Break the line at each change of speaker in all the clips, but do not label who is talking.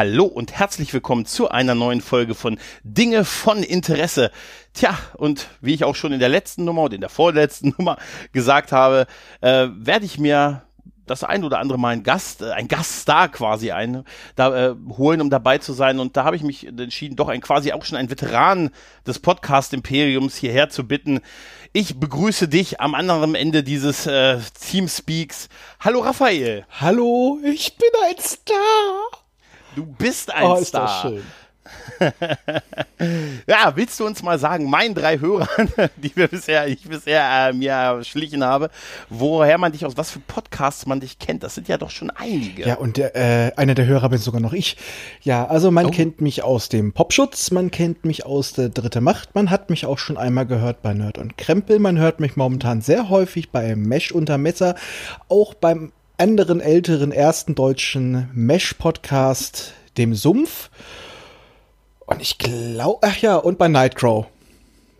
Hallo und herzlich willkommen zu einer neuen Folge von Dinge von Interesse. Tja, und wie ich auch schon in der letzten Nummer und in der vorletzten Nummer gesagt habe, äh, werde ich mir das ein oder andere Mal ein Gast, äh, ein Gaststar quasi ein, da äh, holen, um dabei zu sein. Und da habe ich mich entschieden, doch ein quasi auch schon ein Veteran des Podcast-Imperiums hierher zu bitten. Ich begrüße dich am anderen Ende dieses äh, Teamspeaks. Hallo Raphael.
Hallo, ich bin ein Star.
Du bist ein
oh, ist
Star.
Das schön.
ja, willst du uns mal sagen, meinen drei Hörern, die wir bisher, ich bisher äh, mir erschlichen habe, woher man dich aus was für Podcasts man dich kennt? Das sind ja doch schon einige.
Ja, und der, äh, einer der Hörer bin sogar noch ich. Ja, also man oh. kennt mich aus dem Popschutz, man kennt mich aus der Dritte Macht, man hat mich auch schon einmal gehört bei Nerd und Krempel, man hört mich momentan sehr häufig bei Mesh unter Messer, auch beim anderen älteren ersten deutschen Mesh-Podcast, dem Sumpf. Und ich glaube, ach ja, und bei Nightcrow.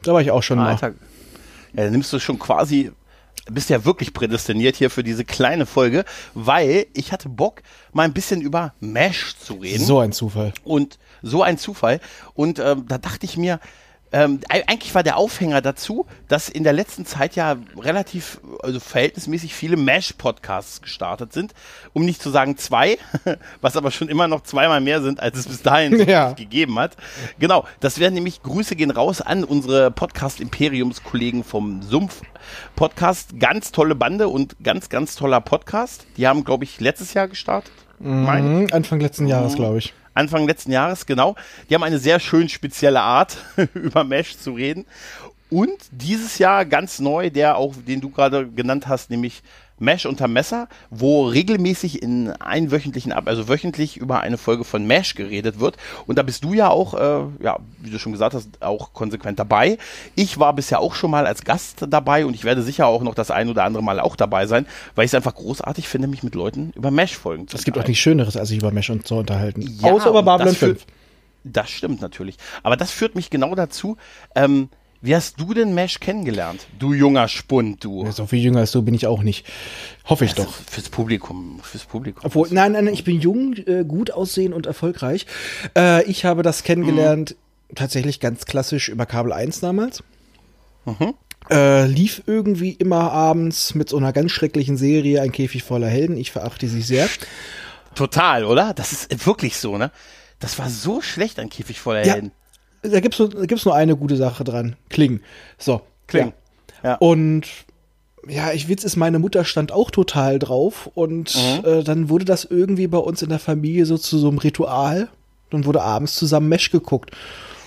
Da war ich auch schon Alter. mal.
Ja, da nimmst du schon quasi, bist ja wirklich prädestiniert hier für diese kleine Folge, weil ich hatte Bock, mal ein bisschen über Mesh zu reden.
So ein Zufall.
Und so ein Zufall. Und ähm, da dachte ich mir, ähm, eigentlich war der Aufhänger dazu, dass in der letzten Zeit ja relativ, also verhältnismäßig viele Mesh-Podcasts gestartet sind, um nicht zu sagen zwei, was aber schon immer noch zweimal mehr sind, als es bis dahin ja. gegeben hat. Genau, das wären nämlich Grüße gehen raus an unsere Podcast-Imperiums-Kollegen vom Sumpf Podcast. Ganz tolle Bande und ganz, ganz toller Podcast. Die haben, glaube ich, letztes Jahr gestartet.
Mhm, Anfang letzten Jahres, glaube ich.
Anfang letzten Jahres, genau. Die haben eine sehr schön spezielle Art, über Mesh zu reden. Und dieses Jahr ganz neu, der auch, den du gerade genannt hast, nämlich Mesh unter Messer, wo regelmäßig in einwöchentlichen, also wöchentlich über eine Folge von Mesh geredet wird. Und da bist du ja auch, äh, ja, wie du schon gesagt hast, auch konsequent dabei. Ich war bisher auch schon mal als Gast dabei und ich werde sicher auch noch das ein oder andere Mal auch dabei sein, weil ich es einfach großartig finde, mich mit Leuten über Mesh-Folgen
zu Es gibt auch nichts Schöneres, als sich über Mesh und zu unterhalten.
Ja, Außer über Babylon 5. Das stimmt natürlich. Aber das führt mich genau dazu, ähm, wie hast du denn Mesh kennengelernt? Du junger Spund, du.
Ja, so viel jünger als du bin ich auch nicht. Hoffe ich
also
doch.
Fürs Publikum, fürs Publikum.
Obwohl, nein, nein, ich bin jung, äh, gut aussehen und erfolgreich. Äh, ich habe das kennengelernt mhm. tatsächlich ganz klassisch über Kabel 1 damals. Mhm. Äh, lief irgendwie immer abends mit so einer ganz schrecklichen Serie, ein Käfig voller Helden. Ich verachte sie sehr.
Total, oder? Das ist wirklich so, ne? Das war so schlecht, ein Käfig voller ja, Helden
da gibt's nur, da gibt's nur eine gute Sache dran. Kling. So.
Kling.
Ja. ja. Und ja, ich Witz ist, meine Mutter stand auch total drauf und mhm. äh, dann wurde das irgendwie bei uns in der Familie so zu so einem Ritual. Dann wurde abends zusammen Mesh geguckt.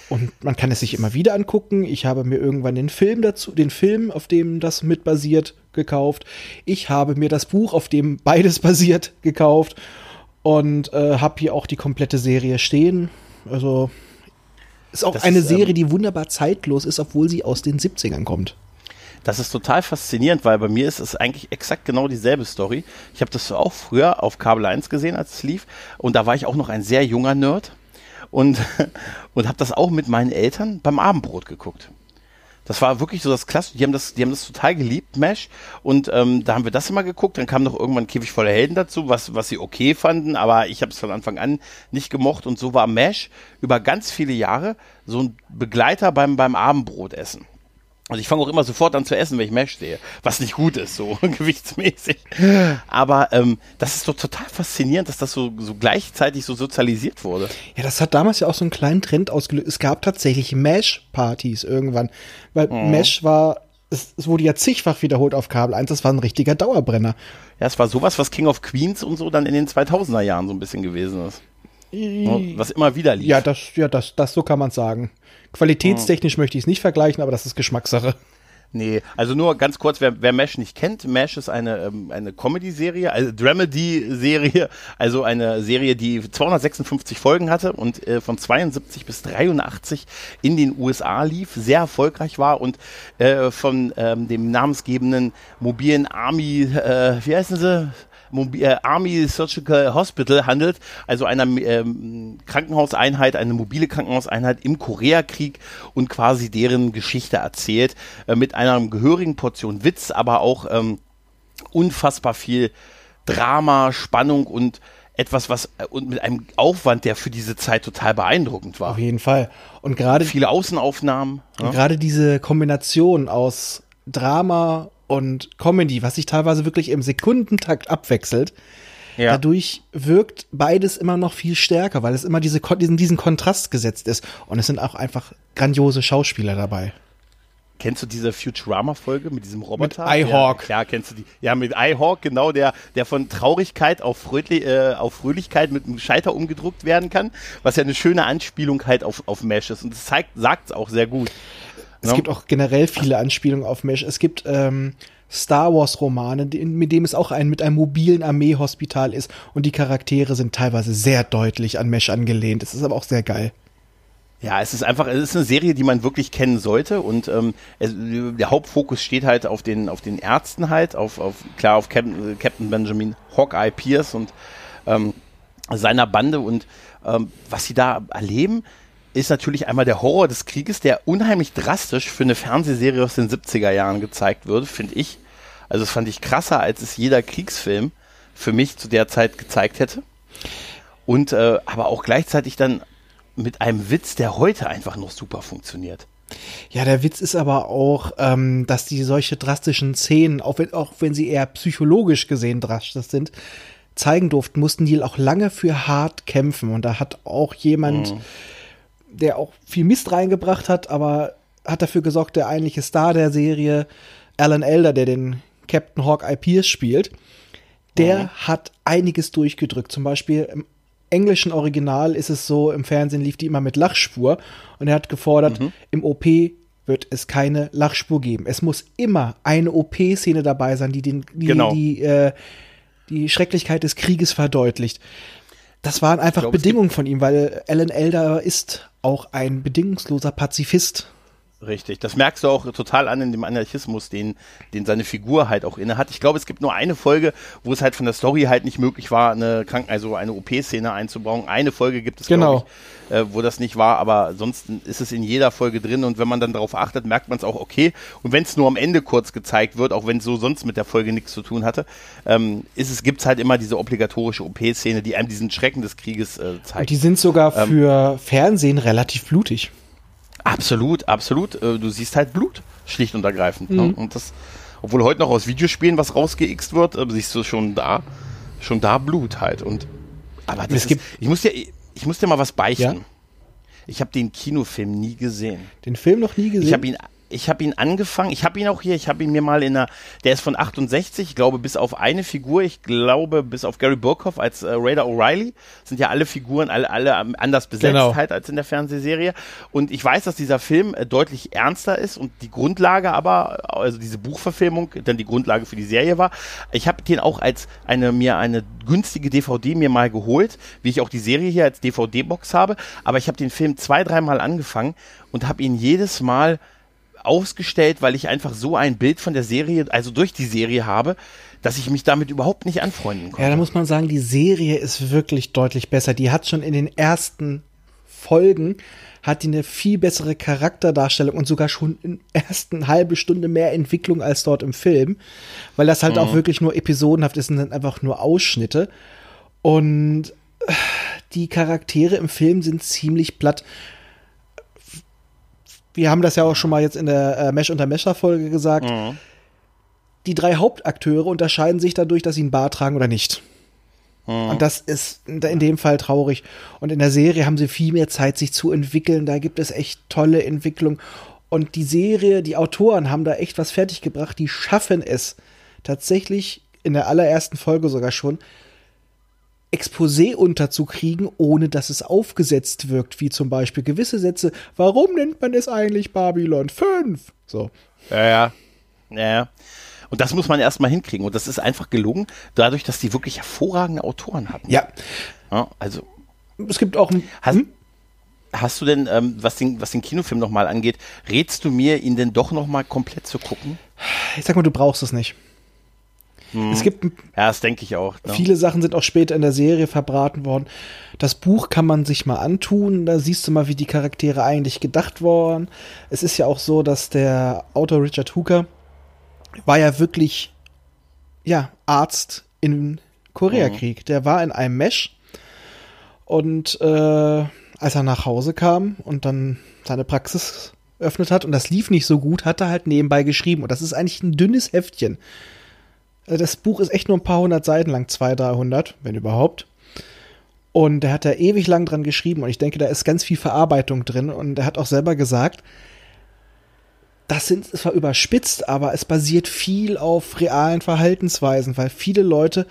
Und man kann es sich immer wieder angucken. Ich habe mir irgendwann den Film dazu, den Film, auf dem das mit basiert, gekauft. Ich habe mir das Buch, auf dem beides basiert, gekauft. Und äh, habe hier auch die komplette Serie stehen. Also ist auch das eine ist, Serie, ähm, die wunderbar zeitlos ist, obwohl sie aus den 70ern kommt.
Das ist total faszinierend, weil bei mir ist es eigentlich exakt genau dieselbe Story. Ich habe das auch früher auf Kabel 1 gesehen, als es lief. Und da war ich auch noch ein sehr junger Nerd. Und, und habe das auch mit meinen Eltern beim Abendbrot geguckt. Das war wirklich so das Klasse. Die haben das, die haben das total geliebt, Mesh. Und ähm, da haben wir das immer geguckt. Dann kam noch irgendwann Käfig voller Helden dazu, was, was sie okay fanden. Aber ich habe es von Anfang an nicht gemocht. Und so war Mesh über ganz viele Jahre so ein Begleiter beim, beim Abendbrotessen. Also ich fange auch immer sofort an zu essen, wenn ich Mesh sehe, was nicht gut ist, so gewichtsmäßig. Aber ähm, das ist doch total faszinierend, dass das so, so gleichzeitig so sozialisiert wurde.
Ja, das hat damals ja auch so einen kleinen Trend ausgelöst. Es gab tatsächlich Mesh-Partys irgendwann, weil mhm. Mesh war, es, es, wurde ja zigfach wiederholt auf Kabel 1, das war ein richtiger Dauerbrenner.
Ja, es war sowas, was King of Queens und so dann in den 2000er Jahren so ein bisschen gewesen ist. Was immer wieder lief.
Ja, das, ja, das, das so kann man sagen. Qualitätstechnisch möchte ich es nicht vergleichen, aber das ist Geschmackssache.
Nee, also nur ganz kurz, wer, wer Mesh nicht kennt, Mesh ist eine, ähm, eine Comedy-Serie, also Dramedy-Serie, also eine Serie, die 256 Folgen hatte und äh, von 72 bis 83 in den USA lief, sehr erfolgreich war und äh, von ähm, dem namensgebenden mobilen Army, äh, wie heißen sie? Äh, Army Surgical Hospital handelt, also einer ähm, Krankenhauseinheit, eine mobile Krankenhauseinheit im Koreakrieg und quasi deren Geschichte erzählt, äh, mit einer gehörigen Portion Witz, aber auch ähm, unfassbar viel Drama, Spannung und etwas, was äh, und mit einem Aufwand, der für diese Zeit total beeindruckend war.
Auf jeden Fall. Und gerade
viele Außenaufnahmen.
Ja? gerade diese Kombination aus Drama und Comedy, was sich teilweise wirklich im Sekundentakt abwechselt, ja. dadurch wirkt beides immer noch viel stärker, weil es immer diese, diesen, diesen Kontrast gesetzt ist. Und es sind auch einfach grandiose Schauspieler dabei.
Kennst du diese Futurama-Folge mit diesem Roboter?
Mit iHawk.
Ja, kennst du die? Ja, mit iHawk, genau, der, der von Traurigkeit auf, Fröhli äh, auf Fröhlichkeit mit einem Scheiter umgedruckt werden kann, was ja eine schöne Anspielung halt auf, auf Mesh ist. Und das zeigt, sagt es auch sehr gut.
Es no? gibt auch generell viele Anspielungen auf Mesh. Es gibt ähm, Star Wars Romane, mit dem es auch ein mit einem mobilen Armeehospital ist und die Charaktere sind teilweise sehr deutlich an Mesh angelehnt. Das ist aber auch sehr geil.
Ja, es ist einfach, es ist eine Serie, die man wirklich kennen sollte und ähm, es, der Hauptfokus steht halt auf den, auf den Ärzten halt, auf, auf klar auf Captain, Captain Benjamin Hawkeye Pierce und ähm, seiner Bande und ähm, was sie da erleben, ist natürlich einmal der Horror des Krieges, der unheimlich drastisch für eine Fernsehserie aus den 70er Jahren gezeigt wird, finde ich. Also das fand ich krasser, als es jeder Kriegsfilm für mich zu der Zeit gezeigt hätte. Und äh, aber auch gleichzeitig dann mit einem Witz, der heute einfach noch super funktioniert.
Ja, der Witz ist aber auch, ähm, dass die solche drastischen Szenen, auch wenn, auch wenn sie eher psychologisch gesehen drastisch sind, zeigen durften, mussten die auch lange für hart kämpfen. Und da hat auch jemand, mhm. Der auch viel Mist reingebracht hat, aber hat dafür gesorgt, der eigentliche Star der Serie, Alan Elder, der den Captain Hawk IPs spielt, der mhm. hat einiges durchgedrückt. Zum Beispiel im englischen Original ist es so, im Fernsehen lief die immer mit Lachspur und er hat gefordert, mhm. im OP wird es keine Lachspur geben. Es muss immer eine OP-Szene dabei sein, die den, die, genau. die, äh, die Schrecklichkeit des Krieges verdeutlicht. Das waren einfach glaub, Bedingungen von ihm, weil Alan Elder ist auch ein bedingungsloser Pazifist.
Richtig, das merkst du auch total an in dem Anarchismus, den, den seine Figur halt auch inne hat. Ich glaube, es gibt nur eine Folge, wo es halt von der Story halt nicht möglich war, eine Kranken also eine OP-Szene einzubauen. Eine Folge gibt es,
genau.
ich, äh, wo das nicht war, aber ansonsten ist es in jeder Folge drin und wenn man dann darauf achtet, merkt man es auch okay. Und wenn es nur am Ende kurz gezeigt wird, auch wenn es so sonst mit der Folge nichts zu tun hatte, ähm, ist es, gibt es halt immer diese obligatorische OP-Szene, die einem diesen Schrecken des Krieges äh, zeigt. Und
die sind sogar ähm, für Fernsehen relativ blutig.
Absolut, absolut. Äh, du siehst halt Blut, schlicht und ergreifend. Ne? Mhm. Ne? Und das, obwohl heute noch aus Videospielen was rausgeixt wird, äh, siehst du schon da, schon da Blut halt. Und aber das es gibt, ist, ich muss dir, ich muss dir mal was beichten. Ja? Ich habe den Kinofilm nie gesehen.
Den Film noch nie gesehen?
Ich habe ihn ich habe ihn angefangen, ich habe ihn auch hier, ich habe ihn mir mal in einer, der ist von 68, ich glaube bis auf eine Figur, ich glaube bis auf Gary Burkhoff als äh, Raider O'Reilly, sind ja alle Figuren alle, alle anders besetzt genau. halt als in der Fernsehserie und ich weiß, dass dieser Film äh, deutlich ernster ist und die Grundlage aber, also diese Buchverfilmung dann die Grundlage für die Serie war. Ich habe den auch als eine, mir eine günstige DVD mir mal geholt, wie ich auch die Serie hier als DVD-Box habe, aber ich habe den Film zwei, dreimal angefangen und habe ihn jedes Mal ausgestellt, weil ich einfach so ein Bild von der Serie, also durch die Serie habe, dass ich mich damit überhaupt nicht anfreunden konnte.
Ja, da muss man sagen, die Serie ist wirklich deutlich besser. Die hat schon in den ersten Folgen hat die eine viel bessere Charakterdarstellung und sogar schon in ersten halbe Stunde mehr Entwicklung als dort im Film, weil das halt mhm. auch wirklich nur episodenhaft ist und dann einfach nur Ausschnitte. Und die Charaktere im Film sind ziemlich platt wir haben das ja auch schon mal jetzt in der äh, Mesh unter Mesher Folge gesagt. Mhm. Die drei Hauptakteure unterscheiden sich dadurch, dass sie einen Bart tragen oder nicht. Mhm. Und das ist in dem Fall traurig. Und in der Serie haben sie viel mehr Zeit, sich zu entwickeln. Da gibt es echt tolle Entwicklung. Und die Serie, die Autoren haben da echt was fertiggebracht. Die schaffen es tatsächlich in der allerersten Folge sogar schon, Exposé unterzukriegen, ohne dass es aufgesetzt wirkt, wie zum Beispiel gewisse Sätze. Warum nennt man es eigentlich Babylon 5? So.
Ja, ja. Ja, ja. Und das muss man erstmal hinkriegen. Und das ist einfach gelungen, dadurch, dass die wirklich hervorragende Autoren hatten.
Ja.
ja also.
Es gibt auch ein.
Hast, hm? hast du denn, ähm, was, den, was den Kinofilm nochmal angeht, rätst du mir, ihn denn doch nochmal komplett zu gucken?
Ich sag mal, du brauchst es nicht.
Es hm. gibt ja, das denke ich auch.
Ne? Viele Sachen sind auch später in der Serie verbraten worden. Das Buch kann man sich mal antun. Da siehst du mal, wie die Charaktere eigentlich gedacht worden. Es ist ja auch so, dass der Autor Richard Hooker war ja wirklich ja Arzt in Koreakrieg. Mhm. Der war in einem Mesh und äh, als er nach Hause kam und dann seine Praxis öffnet hat und das lief nicht so gut, hat er halt nebenbei geschrieben. Und das ist eigentlich ein dünnes Heftchen. Also das Buch ist echt nur ein paar hundert Seiten lang, 200, 300, wenn überhaupt. Und er hat da ewig lang dran geschrieben und ich denke, da ist ganz viel Verarbeitung drin. Und er hat auch selber gesagt, das sind zwar überspitzt, aber es basiert viel auf realen Verhaltensweisen, weil viele Leute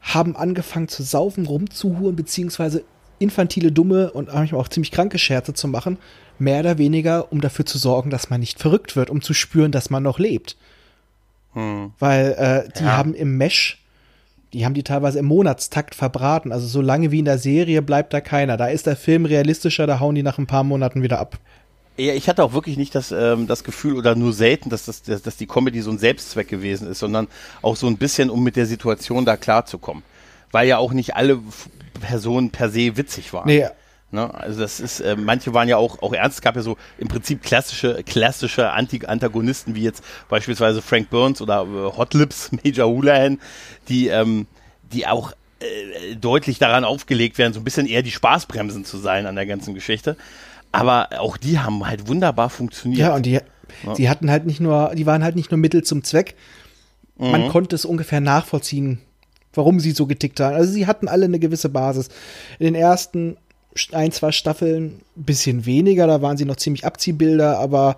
haben angefangen zu saufen, rumzuhuren, beziehungsweise infantile, dumme und manchmal auch ziemlich kranke Scherze zu machen, mehr oder weniger, um dafür zu sorgen, dass man nicht verrückt wird, um zu spüren, dass man noch lebt. Hm. Weil äh, die ja. haben im Mesh, die haben die teilweise im Monatstakt verbraten. Also so lange wie in der Serie bleibt da keiner. Da ist der Film realistischer, da hauen die nach ein paar Monaten wieder ab.
Ja, ich hatte auch wirklich nicht das, ähm, das Gefühl oder nur selten, dass, das, dass, dass die Comedy so ein Selbstzweck gewesen ist, sondern auch so ein bisschen, um mit der Situation da klarzukommen. Weil ja auch nicht alle Personen per se witzig waren. Nee. Ne? Also das ist, äh, manche waren ja auch, auch ernst, es gab ja so im Prinzip klassische, klassische Anti-Antagonisten, wie jetzt beispielsweise Frank Burns oder äh, Hot Lips, Major Houlihan, die, ähm, die auch äh, deutlich daran aufgelegt werden, so ein bisschen eher die Spaßbremsen zu sein an der ganzen Geschichte. Aber auch die haben halt wunderbar funktioniert.
Ja, und die, ja. hatten halt nicht nur, die waren halt nicht nur Mittel zum Zweck. Man mhm. konnte es ungefähr nachvollziehen, warum sie so getickt haben. Also sie hatten alle eine gewisse Basis. In den ersten ein, zwei Staffeln ein bisschen weniger, da waren sie noch ziemlich Abziehbilder, aber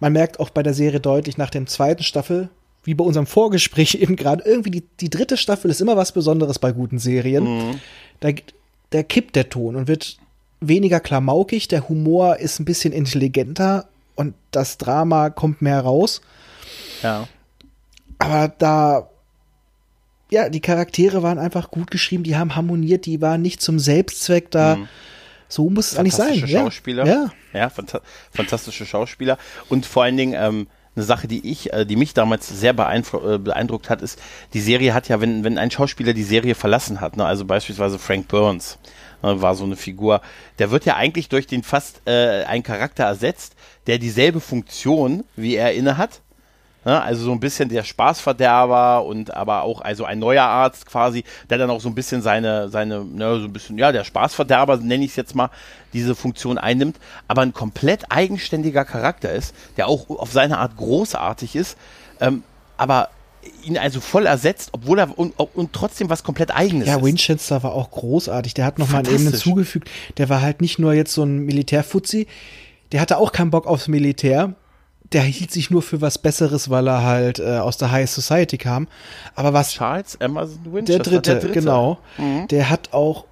man merkt auch bei der Serie deutlich nach der zweiten Staffel, wie bei unserem Vorgespräch eben gerade, irgendwie die, die dritte Staffel ist immer was Besonderes bei guten Serien. Mhm. Da, da kippt der Ton und wird weniger klamaukig, der Humor ist ein bisschen intelligenter und das Drama kommt mehr raus.
Ja.
Aber da, ja, die Charaktere waren einfach gut geschrieben, die haben harmoniert, die waren nicht zum Selbstzweck da. Mhm. So muss es eigentlich sein.
Schauspieler. Ja, ja phanta fantastische Schauspieler. Und vor allen Dingen, ähm, eine Sache, die ich, äh, die mich damals sehr äh, beeindruckt hat, ist, die Serie hat ja, wenn, wenn ein Schauspieler die Serie verlassen hat, ne, also beispielsweise Frank Burns, Ne, war so eine Figur. Der wird ja eigentlich durch den fast äh, einen Charakter ersetzt, der dieselbe Funktion wie er inne hat. Ne, also so ein bisschen der Spaßverderber und aber auch also ein neuer Arzt quasi, der dann auch so ein bisschen seine, seine, ne, so ein bisschen, ja, der Spaßverderber, nenne ich es jetzt mal, diese Funktion einnimmt, aber ein komplett eigenständiger Charakter ist, der auch auf seine Art großartig ist, ähm, aber ihn also voll ersetzt, obwohl er und, und trotzdem was komplett eigenes
ja, ist. Ja, Winchester war auch großartig. Der hat noch mal eine Ebene zugefügt. Der war halt nicht nur jetzt so ein Militärfuzzi, der hatte auch keinen Bock aufs Militär. Der hielt sich nur für was Besseres, weil er halt äh, aus der High Society kam. Aber was
Charles Emerson
Winchester, der dritte, der dritte. genau, mhm. der hat auch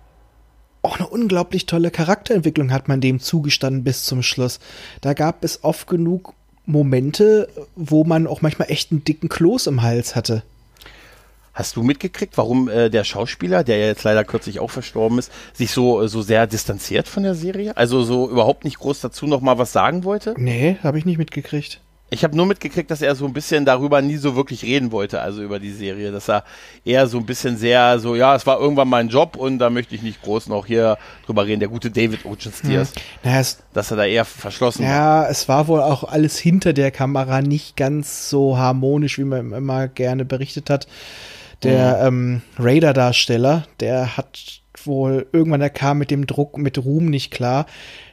auch eine unglaublich tolle Charakterentwicklung hat man dem zugestanden bis zum Schluss. Da gab es oft genug Momente, wo man auch manchmal echt einen dicken Kloß im Hals hatte.
Hast du mitgekriegt, warum äh, der Schauspieler, der ja jetzt leider kürzlich auch verstorben ist, sich so, so sehr distanziert von der Serie? Also so überhaupt nicht groß dazu noch mal was sagen wollte?
Nee, habe ich nicht mitgekriegt.
Ich habe nur mitgekriegt, dass er so ein bisschen darüber nie so wirklich reden wollte, also über die Serie, dass er eher so ein bisschen sehr so, ja, es war irgendwann mein Job und da möchte ich nicht groß noch hier drüber reden. Der gute David Ocean Steers, hm. dass er da eher verschlossen
ja, war. Ja, es war wohl auch alles hinter der Kamera nicht ganz so harmonisch, wie man immer gerne berichtet hat. Der mhm. ähm, Raider-Darsteller, der hat wohl irgendwann, der kam mit dem Druck, mit Ruhm nicht klar.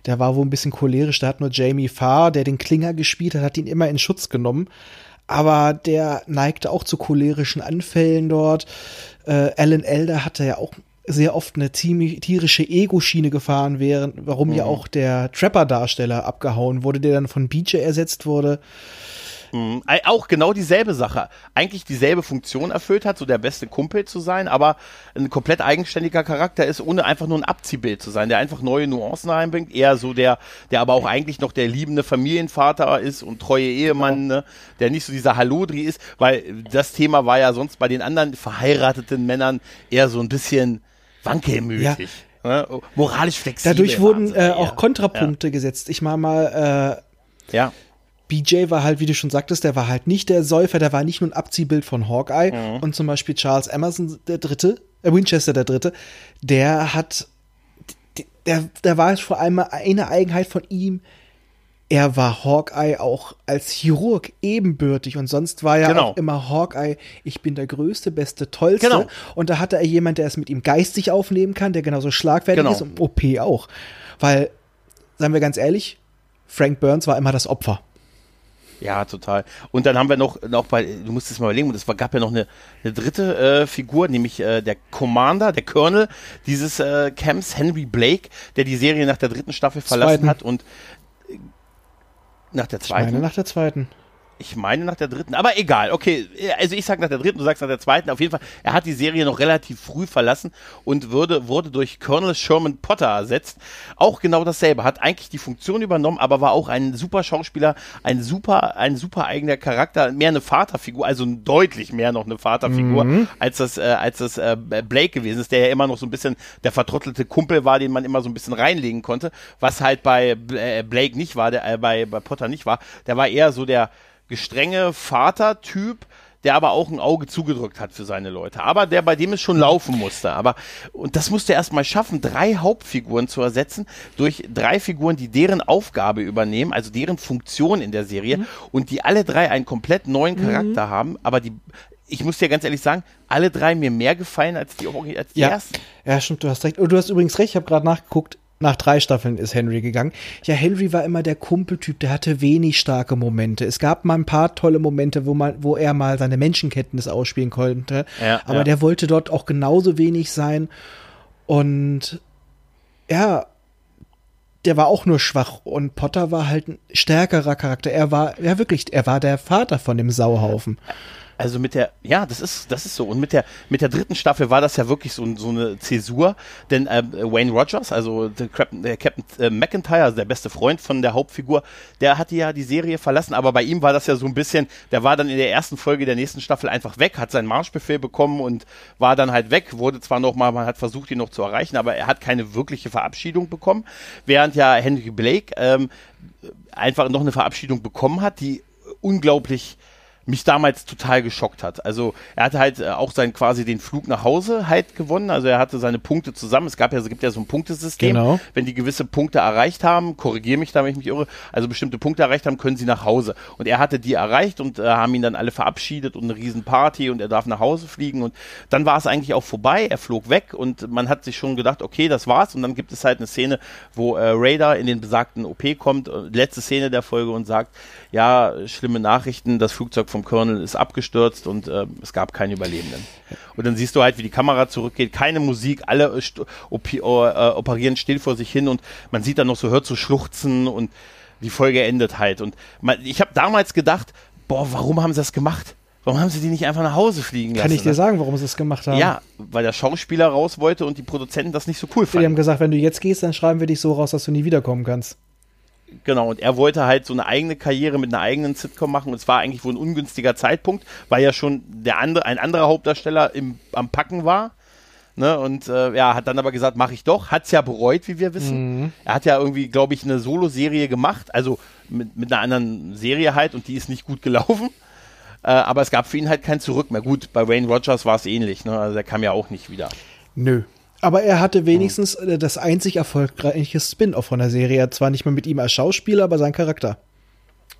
Der war wohl ein bisschen cholerisch. Da hat nur Jamie Farr, der den Klinger gespielt hat, hat ihn immer in Schutz genommen. Aber der neigte auch zu cholerischen Anfällen dort. Äh, Alan Elder hatte ja auch sehr oft eine tierische Ego-Schiene gefahren, während, warum mhm. ja auch der Trapper-Darsteller abgehauen wurde, der dann von BJ ersetzt wurde.
Mhm. Auch genau dieselbe Sache. Eigentlich dieselbe Funktion erfüllt hat, so der beste Kumpel zu sein, aber ein komplett eigenständiger Charakter ist, ohne einfach nur ein Abziehbild zu sein, der einfach neue Nuancen reinbringt. Eher so der, der aber auch eigentlich noch der liebende Familienvater ist und treue Ehemann, genau. ne? der nicht so dieser Hallodri ist, weil das Thema war ja sonst bei den anderen verheirateten Männern eher so ein bisschen wankelmütig. Ja. Ne? Moralisch flexibel.
Dadurch wurden äh, auch Kontrapunkte ja. gesetzt. Ich mal mal
äh, ja
BJ war halt, wie du schon sagtest, der war halt nicht der Säufer, der war nicht nur ein Abziehbild von Hawkeye. Mhm. Und zum Beispiel Charles Emerson, der Dritte, äh Winchester der Dritte, der hat, der, der war vor allem eine Eigenheit von ihm, er war Hawkeye auch als Chirurg ebenbürtig und sonst war er
Genau.
auch immer Hawkeye, ich bin der Größte, Beste, Tollste.
Genau.
Und da hatte er jemand, der es mit ihm geistig aufnehmen kann, der genauso schlagfertig
Genau.
ist und OP auch. Weil, seien wir ganz ehrlich, Frank Burns war immer das Opfer.
Ja, total. Und dann haben wir noch, noch bei, du musst es mal überlegen, es gab ja noch eine, eine dritte äh, Figur, nämlich äh, der Commander, der Colonel dieses äh, Camps, Henry Blake, der die Serie nach der dritten Staffel verlassen
Zweiten.
hat und äh, nach der
Ich
zweiten.
meine nach der zweiten.
Ich meine nach der dritten, aber egal, okay. Also ich sag nach der dritten, du sagst nach der zweiten. Auf jeden Fall, er hat die Serie noch relativ früh verlassen und würde, wurde durch Colonel Sherman Potter ersetzt. Auch genau dasselbe. Hat eigentlich die Funktion übernommen, aber war auch ein super Schauspieler, ein super, ein super eigener Charakter, mehr eine Vaterfigur, also deutlich mehr noch eine Vaterfigur, als das, äh, als das äh, Blake gewesen ist, der ja immer noch so ein bisschen der vertrottelte Kumpel war, den man immer so ein bisschen reinlegen konnte, was halt bei äh, Blake nicht war, der, äh, bei, bei Potter nicht war. Der war eher so der gestrenge Vatertyp, der aber auch ein Auge zugedrückt hat für seine Leute. Aber der bei dem es schon laufen musste. Aber, und das musste er erstmal schaffen, drei Hauptfiguren zu ersetzen durch drei Figuren, die deren Aufgabe übernehmen, also deren Funktion in der Serie und die alle drei einen komplett neuen Charakter haben. Aber die, ich muss dir ganz ehrlich sagen, alle drei mir mehr gefallen als die, als die
Ja.
ersten.
Ja, stimmt, du hast recht. Und du hast übrigens recht, ich habe gerade nachgeguckt. Nach drei Staffeln ist Henry gegangen. Ja, Henry war immer der Kumpeltyp, der hatte wenig starke Momente. Es gab mal ein paar tolle Momente, wo man, wo er mal seine Menschenkenntnis ausspielen konnte.
Ja,
aber
ja.
der wollte dort auch genauso wenig sein. Und ja, der war auch nur schwach. Und Potter war halt ein stärkerer Charakter. Er war, ja wirklich, er war der Vater von dem Sauhaufen.
Also mit der, ja, das ist, das ist so. Und mit der, mit der dritten Staffel war das ja wirklich so, so eine Zäsur, denn äh, Wayne Rogers, also der, Captain- der Captain äh, McIntyre, also der beste Freund von der Hauptfigur, der hatte ja die Serie verlassen, aber bei ihm war das ja so ein bisschen, der war dann in der ersten Folge der nächsten Staffel einfach weg, hat seinen Marschbefehl bekommen und war dann halt weg, wurde zwar noch mal, man hat versucht, ihn noch zu erreichen, aber er hat keine wirkliche Verabschiedung bekommen, während ja Henry Blake ähm, einfach noch eine Verabschiedung bekommen hat, die unglaublich mich damals total geschockt hat. Also er hatte halt äh, auch sein quasi den Flug nach Hause halt gewonnen. Also er hatte seine Punkte zusammen. Es gab ja, es gibt ja so ein Punktesystem.
Genau.
Wenn die gewisse Punkte erreicht haben, korrigiere mich da, wenn ich mich irre, also bestimmte Punkte erreicht haben, können sie nach Hause. Und er hatte die erreicht und äh, haben ihn dann alle verabschiedet und eine Riesenparty und er darf nach Hause fliegen. Und dann war es eigentlich auch vorbei. Er flog weg und man hat sich schon gedacht, okay, das war's. Und dann gibt es halt eine Szene, wo äh, Raider in den besagten OP kommt, äh, letzte Szene der Folge und sagt, ja, schlimme Nachrichten, das Flugzeug vom Colonel ist abgestürzt und äh, es gab keine Überlebenden. Und dann siehst du halt, wie die Kamera zurückgeht, keine Musik, alle äh, op äh, operieren still vor sich hin und man sieht dann noch so, hört so schluchzen und die Folge endet halt. Und man, ich habe damals gedacht, boah, warum haben sie das gemacht? Warum haben sie die nicht einfach nach Hause fliegen lassen?
Kann ich dir
ne?
sagen, warum sie es gemacht haben?
Ja, weil der Schauspieler raus wollte und die Produzenten das nicht so cool
Die haben
fanden.
gesagt, wenn du jetzt gehst, dann schreiben wir dich so raus, dass du nie wiederkommen kannst.
Genau, und er wollte halt so eine eigene Karriere mit einer eigenen Sitcom machen und es war eigentlich wohl ein ungünstiger Zeitpunkt, weil ja schon der andere, ein anderer Hauptdarsteller im, am Packen war. Ne, und äh, ja, hat dann aber gesagt, mache ich doch. Hat's ja bereut, wie wir wissen. Er hat ja irgendwie, glaube ich, eine Solo-Serie gemacht, also mit, mit einer anderen Serie halt und die ist nicht gut gelaufen. Äh, aber es gab für ihn halt kein Zurück mehr. Gut, bei Wayne Rogers war es ähnlich, ne? Also er kam ja auch nicht wieder.
Nö. Aber er hatte wenigstens äh, das einzig erfolgreiche Spin-off von der Serie. Er Zwar nicht mehr mit ihm als Schauspieler, aber sein Charakter.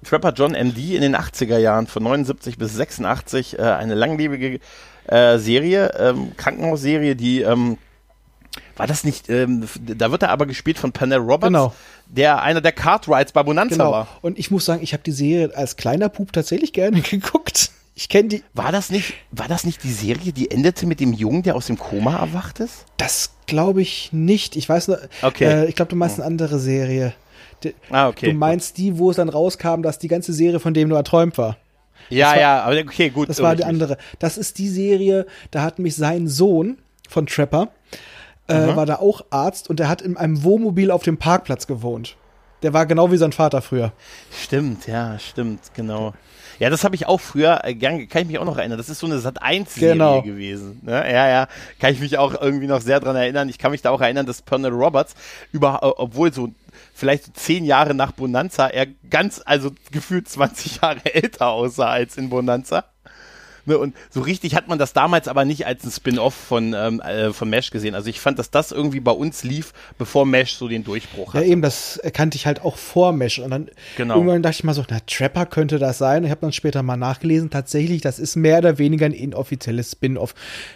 Trapper John MD in den 80er Jahren von 79 bis 86 äh, eine langlebige äh, Serie, ähm, Krankenhausserie, die ähm, war das nicht, ähm, da wird er aber gespielt von Pernell Roberts,
Genau.
der einer der Cartwrights bei Bonanza
Genau.
war.
Und ich muss sagen, ich habe die Serie als kleiner Pup tatsächlich gerne geguckt. Ich kenne die.
War das nicht, war das nicht die Serie, die endete mit dem Jungen, der aus dem Koma erwacht ist?
Das glaube ich nicht. Ich weiß nur.
Okay.
Äh, ich glaube, du meinst eine andere Serie. Die,
Ah, okay.
du meinst die, wo es dann rauskam, dass die ganze Serie von dem nur erträumt war.
Ja,
war-
ja, aber okay, gut.
Das war die andere. Das ist die Serie, da hat mich sein Sohn von Trapper, äh, war da auch Arzt und der hat in einem Wohnmobil auf dem Parkplatz gewohnt. Der war genau wie sein Vater früher.
Stimmt, ja, stimmt, genau. Ja, das habe ich auch früher, äh, gern, kann ich mich auch noch erinnern. Das ist so eine Sat 1 Serie
Genau.
gewesen. Ne? Ja, ja, kann ich mich auch irgendwie noch sehr dran erinnern. Ich kann mich da auch erinnern, dass Pernell Roberts über, äh, obwohl so vielleicht so zehn Jahre nach Bonanza er ganz, also gefühlt 20 Jahre älter aussah als in Bonanza. Ne, und so richtig hat man das damals aber nicht als ein Spin-off von, ähm, äh, von Mesh gesehen. Also ich fand, dass das irgendwie bei uns lief, bevor Mesh so den Durchbruch hatte.
Ja, eben, das erkannte ich halt auch vor Mesh. Und dann
Genau.
irgendwann dachte ich mal so, na, Trapper könnte das sein. Ich habe dann später mal nachgelesen. Tatsächlich, das ist mehr oder weniger ein inoffizielles Spin-off.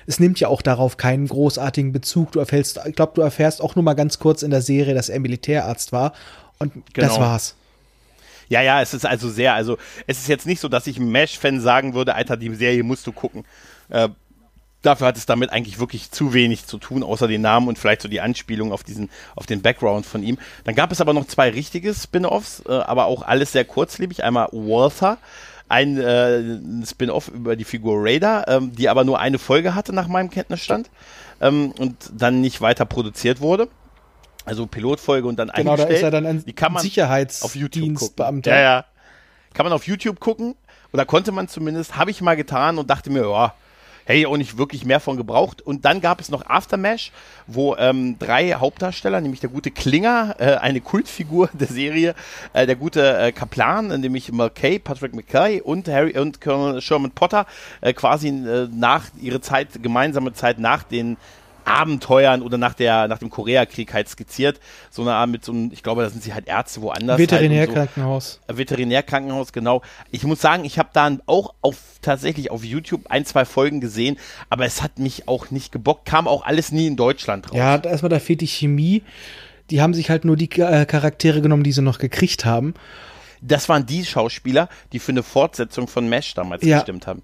Es nimmt ja auch darauf keinen großartigen Bezug. Du erfährst, ich glaube, du erfährst auch nur mal ganz kurz in der Serie, dass er Militärarzt war. Und das
Genau.
war's.
Ja, ja, es ist also sehr, also es ist jetzt nicht so, dass ich einem Mesh-Fan sagen würde, Alter, die Serie musst du gucken. Äh, dafür hat es damit eigentlich wirklich zu wenig zu tun, außer den Namen und vielleicht so die Anspielung auf diesen, auf den Background von ihm. Dann gab es aber noch zwei richtige Spin-offs, äh, aber auch alles sehr kurzlebig. Einmal Walther, ein, äh, ein Spin-off über die Figur Raider, ähm, die aber nur eine Folge hatte nach meinem Kenntnisstand ähm, und dann nicht weiter produziert wurde. Also Pilotfolge und dann
Genau, da
eingestellt.
ist er dann ein
die kann man auf YouTube gucken.
Sicherheitsdienstbeamter.
Ja, ja. Kann man auf YouTube gucken. Oder konnte man zumindest, habe ich mal getan und dachte mir, ja, ich auch nicht wirklich mehr von gebraucht. Und dann gab es noch Aftermash, wo ähm, drei Hauptdarsteller, nämlich der gute Klinger, äh, eine Kultfigur der Serie, äh, der gute äh, Kaplan, nämlich McKay, Patrick McKay und Harry und Colonel Sherman Potter, äh, quasi äh, nach ihre Zeit, gemeinsame Zeit nach den Abenteuern oder nach der nach dem Koreakrieg halt skizziert, so eine Art mit so einem, ich glaube, da sind sie halt Ärzte woanders. Halt und so.
Veterinärkrankenhaus.
Veterinärkrankenhaus, genau. Ich muss sagen, ich habe dann auch auf tatsächlich auf YouTube ein, zwei Folgen gesehen, aber es hat mich auch nicht gebockt, kam auch alles nie in Deutschland raus.
Ja, erstmal da fehlt die Chemie. Die haben sich halt nur die äh, Charaktere genommen, die sie noch gekriegt haben.
Das waren die Schauspieler, die für eine Fortsetzung von Mesh damals
Ja.
gestimmt haben.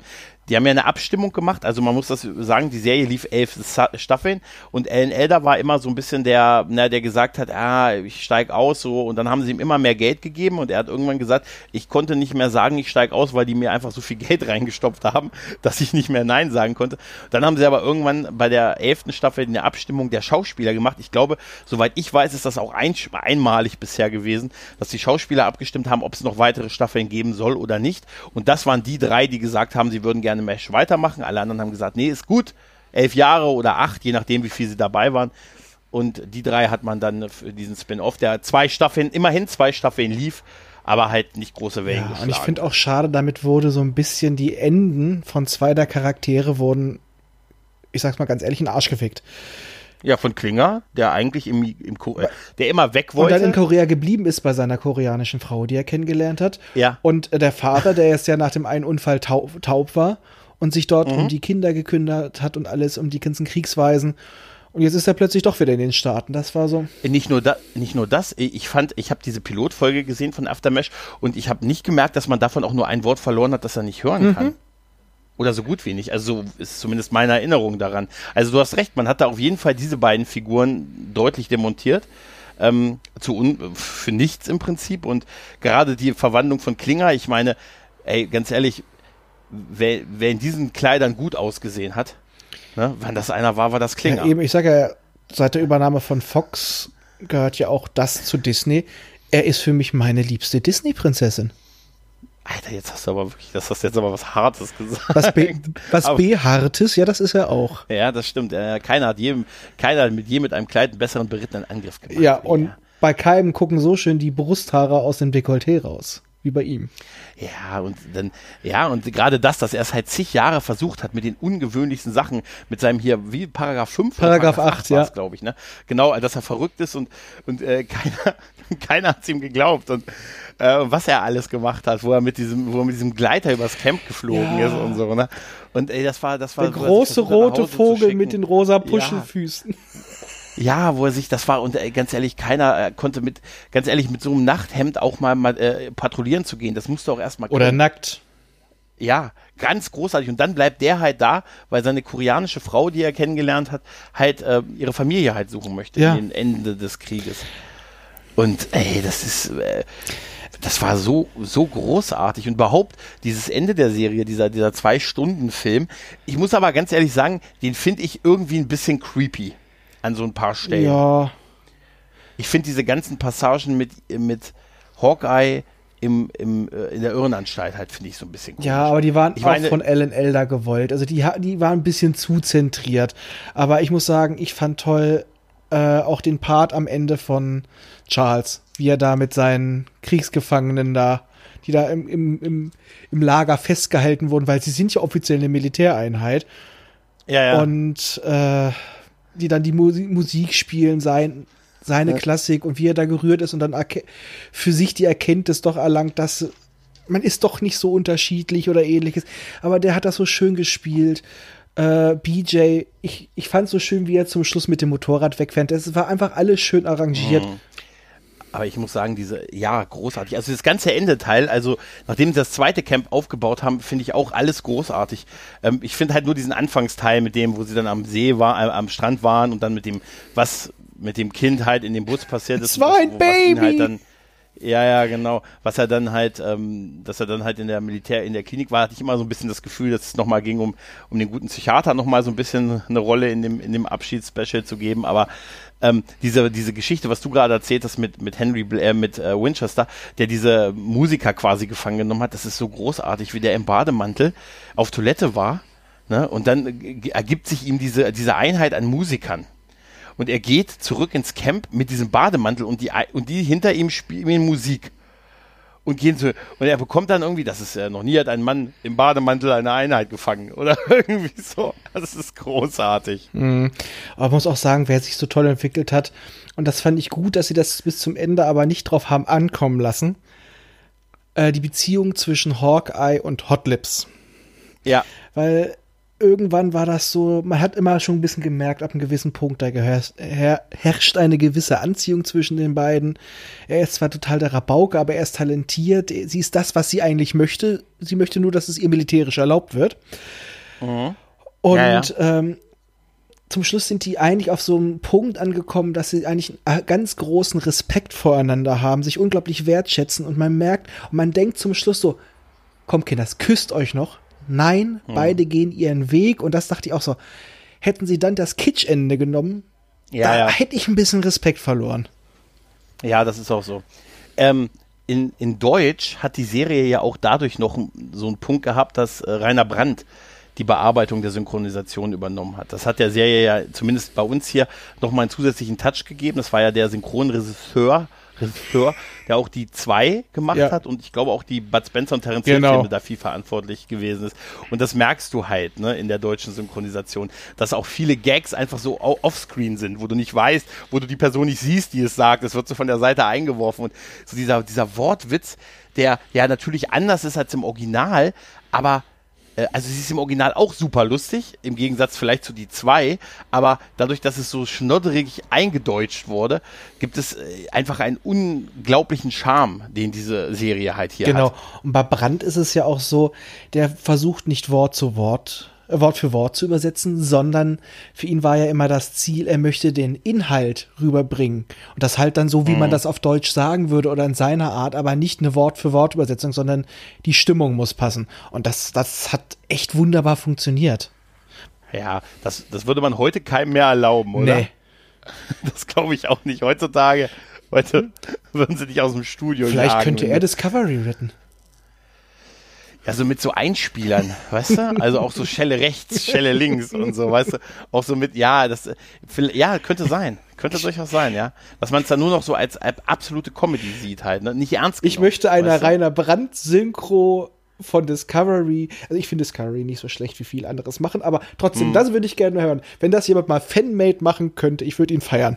Die haben ja eine Abstimmung gemacht, also man muss das sagen, die Serie lief elf Staffeln und Alan Elder war immer so ein bisschen der, na, der gesagt hat, ah, ich steig aus so und dann haben sie ihm immer mehr Geld gegeben und er hat irgendwann gesagt, ich konnte nicht mehr sagen, ich steig aus, weil die mir einfach so viel Geld reingestopft haben, dass ich nicht mehr Nein sagen konnte. Dann haben sie aber irgendwann bei der elften Staffel eine Abstimmung der Schauspieler gemacht. Ich glaube, soweit ich weiß, ist das auch ein, einmalig bisher gewesen, dass die Schauspieler abgestimmt haben, ob es noch weitere Staffeln geben soll oder nicht. Und das waren die drei, die gesagt haben, sie würden gerne Mesh weitermachen. Alle anderen haben gesagt, nee, ist gut. Elf Jahre oder acht, je nachdem, wie viel sie dabei waren. Und die drei hat man dann für diesen Spin-off, der zwei Staffeln, immerhin zwei Staffeln lief, aber halt nicht große Wellen
Ja,
geschlagen.
und ich finde auch schade, damit wurde so ein bisschen die Enden von zwei der Charaktere wurden, ich sag's mal ganz ehrlich, in den Arsch gefickt.
Ja, von Klinger, der eigentlich im, im Ko- äh, der immer weg
Und dann in
wollte.
Korea geblieben ist bei seiner koreanischen Frau, die er kennengelernt hat.
Ja.
Und äh, der Vater, der jetzt ja nach dem einen Unfall taub, taub war und sich dort
Mhm.
um die Kinder gekümmert hat und alles, um die ganzen Kriegsweisen. Und jetzt ist er plötzlich doch wieder in den Staaten. Das war so.
Nicht nur, da, nicht nur das, ich fand, ich habe diese Pilotfolge gesehen von Aftermash und ich habe nicht gemerkt, dass man davon auch nur ein Wort verloren hat, das er nicht hören kann. Oder so gut wie nicht. Also so ist zumindest meine Erinnerung daran. Also du hast recht, man hat da auf jeden Fall diese beiden Figuren deutlich demontiert. Ähm, zu un für nichts im Prinzip. Und gerade die Verwandlung von Klinger, ich meine, ey, ganz ehrlich, wer, wer in diesen Kleidern gut ausgesehen hat, ne, wenn das einer war, war das Klinger.
Ja, eben, ich sage ja, seit der Übernahme von Fox gehört ja auch das zu Disney. Er ist für mich meine liebste Disney-Prinzessin.
Alter, jetzt hast du aber wirklich, das hast du jetzt aber was Hartes gesagt.
Was, B, was
Aber-
B-Hartes, ja, das ist er auch.
Ja, das stimmt. Keiner hat jedem, keiner hat mit je mit einem Kleid einen besseren berittenen Angriff gemacht.
Ja, und
er.
bei keinem gucken so schön die Brusthaare aus dem Dekolleté raus, wie bei ihm.
Ja, und dann, ja, und gerade das, dass er es halt zig Jahre versucht hat mit den ungewöhnlichsten Sachen, mit seinem hier, wie Paragraph 5? oder
Paragraph 8, ja.
glaube ich, ne? Genau, dass er verrückt ist und, und äh, keiner, keiner hat es ihm geglaubt und äh, was er alles gemacht hat, wo er mit diesem, wo er mit diesem Gleiter übers Camp geflogen
Ja.
ist und so, ne? Und ey, das war, das war
Der
er
große rote Vogel mit den rosa
Ja.
Puschelfüßen.
Ja, wo er sich, das war, und ganz ehrlich, keiner äh, konnte mit, ganz ehrlich, mit so einem Nachthemd auch mal, mal äh, patrouillieren zu gehen. Das musste auch erstmal
Oder
können.
nackt.
Ja, ganz großartig. Und dann bleibt der halt da, weil seine koreanische Frau, die er kennengelernt hat, halt äh, ihre Familie halt suchen möchte
Ja.
in den Ende des Krieges. Und ey, das ist, äh, das war so, so großartig. Und überhaupt dieses Ende der Serie, dieser, dieser Zwei-Stunden-Film. Ich muss aber ganz ehrlich sagen, den finde ich irgendwie ein bisschen creepy an so ein paar Stellen.
Ja,
Ich finde diese ganzen Passagen mit, mit Hawkeye im, im, äh, in der Irrenanstalt halt, finde ich so ein bisschen komisch.
ja, aber die waren
Ich
auch
meine-
von Ellen Elder gewollt. Also die, die waren ein bisschen zu zentriert. Aber ich muss sagen, ich fand toll äh, auch den Part am Ende von Charles, wie er da mit seinen Kriegsgefangenen da die da im, im, im, im Lager festgehalten wurden, weil sie sind ja offiziell eine Militäreinheit.
Ja, ja.
Und äh, die dann die Musik, Musik spielen, sein, seine
Ja.
Klassik und wie er da gerührt ist und dann für sich die Erkenntnis doch erlangt, dass man ist doch nicht so unterschiedlich oder ähnliches. Aber der hat das so schön gespielt. Äh, BJ, ich, ich fand so schön, wie er zum Schluss mit dem Motorrad wegfährt. Es war einfach alles schön arrangiert.
Mhm. Aber ich muss sagen, diese, ja, großartig. Also das ganze Ende-Teil, also nachdem sie das zweite Camp aufgebaut haben, finde ich auch alles großartig. Ähm, ich finde halt nur diesen Anfangsteil mit dem, wo sie dann am See war, äh, am Strand waren und dann mit dem, was mit dem Kind halt in dem Bus passiert ist.
Es war ein
ihn
Baby!
Halt dann, ja, ja, genau. Was er dann halt, ähm, dass er dann halt in der Militär, in der Klinik war, hatte ich immer so ein bisschen das Gefühl, dass es nochmal ging, um, um den guten Psychiater nochmal so ein bisschen eine Rolle in dem, in dem Abschiedsspecial zu geben. Aber ähm, diese, diese Geschichte, was du gerade erzählt hast mit, mit Henry, Bl- äh, mit äh, Winchester, der diese Musiker quasi gefangen genommen hat, das ist so großartig, wie der im Bademantel auf Toilette war. Ne? Und dann äh, ergibt sich ihm diese, diese Einheit an Musikern. Und er geht zurück ins Camp mit diesem Bademantel und die, und die hinter ihm spielen Musik. Und gehen zu, und er bekommt dann irgendwie, das ist äh, noch nie hat ein Mann im Bademantel eine Einheit gefangen oder irgendwie so. Das ist großartig.
Mhm. Aber man muss auch sagen, wer sich so toll entwickelt hat, und das fand ich gut, dass sie das bis zum Ende aber nicht drauf haben ankommen lassen, äh, die Beziehung zwischen Hawkeye und Hot Lips.
Ja,
Weil irgendwann war das so, man hat immer schon ein bisschen gemerkt, ab einem gewissen Punkt, da herrscht eine gewisse Anziehung zwischen den beiden. Er ist zwar total der Rabauke, aber er ist talentiert. Sie ist das, was sie eigentlich möchte. Sie möchte nur, dass es ihr militärisch erlaubt wird. Und
Ja, ja.
Ähm, zum Schluss sind die eigentlich auf so einem Punkt angekommen, dass sie eigentlich einen ganz großen Respekt voreinander haben, sich unglaublich wertschätzen und man merkt und man denkt zum Schluss so, komm Kinders, küsst euch noch. Nein,
Hm.
beide gehen ihren Weg und das dachte ich auch so. Hätten sie dann das Kitschende genommen,
ja,
da
ja.
hätte ich ein bisschen Respekt verloren.
Ja, das ist auch so. Ähm, in, in Deutsch hat die Serie ja auch dadurch noch so einen Punkt gehabt, dass äh, Rainer Brandt die Bearbeitung der Synchronisation übernommen hat. Das hat der Serie ja zumindest bei uns hier nochmal einen zusätzlichen Touch gegeben. Das war ja der Synchronregisseur, Regisseur, der auch die zwei gemacht
Ja.
hat und ich glaube auch die Bud Spencer und Terence Hill
Genau.
Filme dafür verantwortlich gewesen ist. Und das merkst du halt ne, in der deutschen Synchronisation, dass auch viele Gags einfach so offscreen sind, wo du nicht weißt, wo du die Person nicht siehst, die es sagt. Es wird so von der Seite eingeworfen und so dieser, dieser Wortwitz, der ja natürlich anders ist als im Original, aber also sie ist im Original auch super lustig, im Gegensatz vielleicht zu die zwei, aber dadurch, dass es so schnodderig eingedeutscht wurde, gibt es äh, einfach einen unglaublichen Charme, den diese Serie halt hier
Genau.
hat.
Und bei Brandt ist es ja auch so, der versucht nicht Wort zu Wort, äh, Wort für Wort zu übersetzen, sondern für ihn war ja immer das Ziel, er möchte den Inhalt rüberbringen. Und das halt dann so, wie man das auf Deutsch sagen würde oder in seiner Art, aber nicht eine Wort für Wort Übersetzung, sondern die Stimmung muss passen. Und das, das hat echt wunderbar funktioniert.
Ja, das, das würde man heute keinem mehr erlauben, oder?
Nee.
Das glaube ich auch nicht. Heutzutage, heute würden sie dich aus dem Studio
Vielleicht
jagen,
könnte er Discovery retten.
Ja, so mit so Einspielern, weißt du? Also auch so Schelle rechts, Schelle links und so, weißt du? Auch so mit, ja, das, ja, könnte sein. Könnte durchaus sein, ja. Dass man es dann nur noch so als, absolute Comedy sieht halt, ne? Nicht ernst
Ich
genommen,
möchte eine
weißt du?
Rainer Brandt-Synchro von Discovery. Also ich finde Discovery nicht so schlecht, wie viel anderes machen, aber trotzdem,
Mhm.
das würde ich gerne hören. Wenn das jemand mal Fanmade machen könnte, ich würde ihn feiern.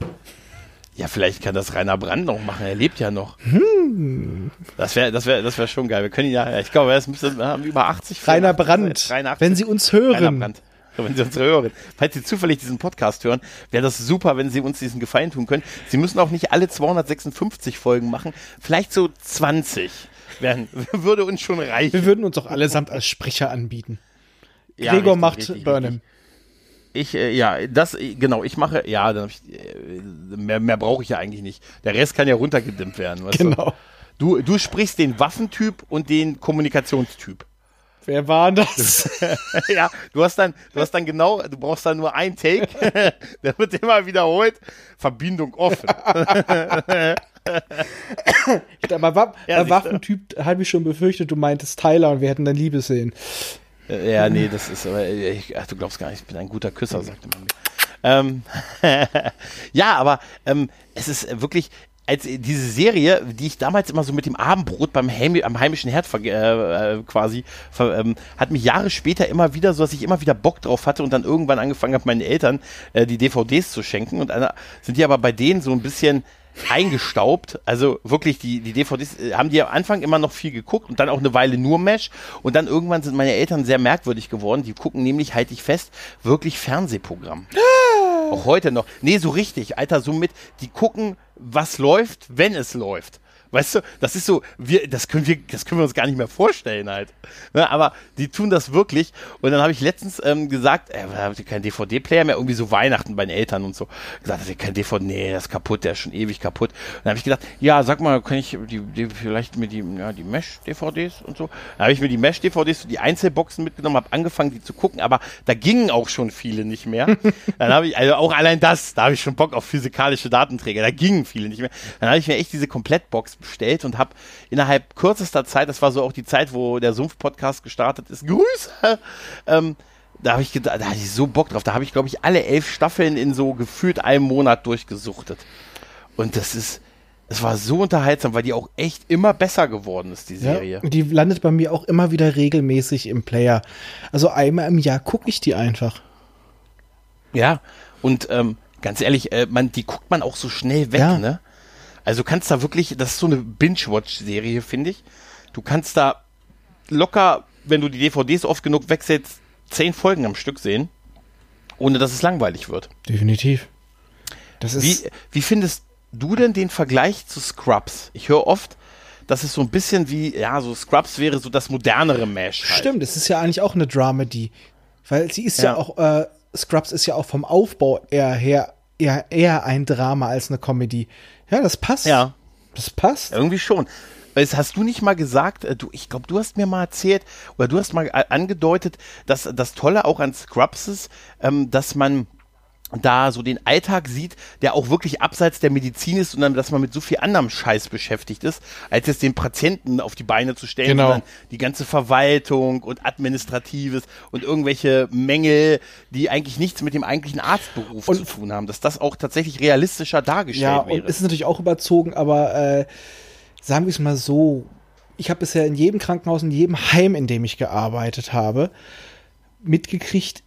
Ja, vielleicht kann das Rainer Brand noch machen. Er lebt ja noch.
Hm.
Das wäre, das wäre, das wäre schon geil. Wir können ihn ja, ich glaube, es müsste wir haben über 80.
Rainer
84,
Brandt,
83.
wenn Sie uns
Rainer
hören.
Brandt. Wenn Sie uns hören. Falls Sie zufällig diesen Podcast hören, wäre das super, wenn Sie uns diesen Gefallen tun können. Sie müssen auch nicht alle 256 Folgen machen. Vielleicht so 20 wären, würde uns schon reichen.
Wir würden uns auch allesamt als Sprecher anbieten.
Ja,
Gregor
richtig,
macht
richtig,
Burnham.
richtig. Ich, äh, ja, das, äh, genau, ich mache, ja, dann hab ich, äh, mehr, mehr brauche ich ja eigentlich nicht. Der Rest kann ja runtergedimmt werden.
Genau.
Du? Du, du sprichst den Waffentyp und den Kommunikationstyp.
Wer war das?
ja, du hast dann, du hast dann genau, du brauchst dann nur ein Take, der wird immer wiederholt. Verbindung offen. Ja,
bei
siehst du.
Waffentyp habe ich schon befürchtet, du meintest Tyler und wir hätten dann Liebeszenen.
Äh, Ja, nee, das ist, aber ich, ach, du glaubst gar nicht, ich bin ein guter Küsser, sagte man mir. Ähm, ja, aber ähm, es ist wirklich, als diese Serie, die ich damals immer so mit dem Abendbrot beim Heim, am heimischen Herd äh, äh, quasi, ähm, hat mich Jahre später immer wieder, so dass ich immer wieder Bock drauf hatte und dann irgendwann angefangen habe, meinen Eltern äh, die DVDs zu schenken. Und einer, sind die aber bei denen so ein bisschen eingestaubt. Also wirklich, die, die DVDs äh, haben die am Anfang immer noch viel geguckt und dann auch eine Weile nur Mesh. Und dann irgendwann sind meine Eltern sehr merkwürdig geworden. Die gucken nämlich, halte ich fest, wirklich Fernsehprogramm. auch heute noch. Nee, so richtig, Alter, so mit, die gucken, was läuft, wenn es läuft. Weißt du, das ist so, wir, das können wir, das können wir uns gar nicht mehr vorstellen halt. Ne, aber die tun das wirklich. Und dann habe ich letztens ähm, gesagt, äh, habt ihr keinen DVD-Player mehr? Irgendwie so Weihnachten bei den Eltern und so. Gesagt, habt ihr kein DVD? Nee, das ist kaputt, der ist schon ewig kaputt. Und dann habe ich gedacht, ja, sag mal, kann ich die, die vielleicht mit die, ja, die Mesh-DVDs und so. Dann habe ich mir die Mesh-DVDs, die Einzelboxen mitgenommen, habe angefangen, die zu gucken, aber da gingen auch schon viele nicht mehr. dann habe ich, also auch allein das, da habe ich schon Bock auf physikalische Datenträger. Da gingen viele nicht mehr. Dann habe ich mir echt diese Komplettbox bestellt und habe innerhalb kürzester Zeit, das war so auch die Zeit, wo der Sumpf-Podcast gestartet ist, Grüße, ähm, da habe ich gedacht, da hatte ich so Bock drauf. Da habe ich, glaube ich, alle elf Staffeln in so gefühlt einem Monat durchgesuchtet. Und das ist, es war so unterhaltsam, weil die auch echt immer besser geworden ist, die Serie.
Ja, die landet bei mir auch immer wieder regelmäßig im Player. Also einmal im Jahr gucke ich die einfach.
Ja, und ähm, ganz ehrlich, äh, man, die guckt man auch so schnell weg, ja. ne? Also du kannst da wirklich, das ist so eine Binge-Watch-Serie, finde ich. Du kannst da locker, wenn du die DVDs oft genug wegsetzt, zehn Folgen am Stück sehen, ohne dass es langweilig wird.
Definitiv.
Das ist wie, wie findest du denn den Vergleich zu Scrubs? Ich höre oft, dass es so ein bisschen wie, ja, so Scrubs wäre so das modernere Mesh.
Halt. Stimmt, es ist ja eigentlich auch eine Dramedy. Weil sie ist ja, ja auch, äh, Scrubs ist ja auch vom Aufbau eher her eher, eher ein Drama als eine Comedy. Ja, das passt.
Ja.
Das passt.
Irgendwie schon. Das hast du nicht mal gesagt, äh, du, ich glaube, du hast mir mal erzählt oder du hast mal angedeutet, dass das Tolle auch an Scrubs ist, ähm, dass man da so den Alltag sieht, der auch wirklich abseits der Medizin ist und dann, dass man mit so viel anderem Scheiß beschäftigt ist, als jetzt den Patienten auf die Beine zu stellen,
genau.
sondern die ganze Verwaltung und Administratives und irgendwelche Mängel, die eigentlich nichts mit dem eigentlichen Arztberuf und, zu tun haben, dass das auch tatsächlich realistischer dargestellt ja, wäre. Ja,
und es ist natürlich auch überzogen, aber äh, sagen wir es mal so, ich habe bisher in jedem Krankenhaus, in jedem Heim, in dem ich gearbeitet habe, mitgekriegt,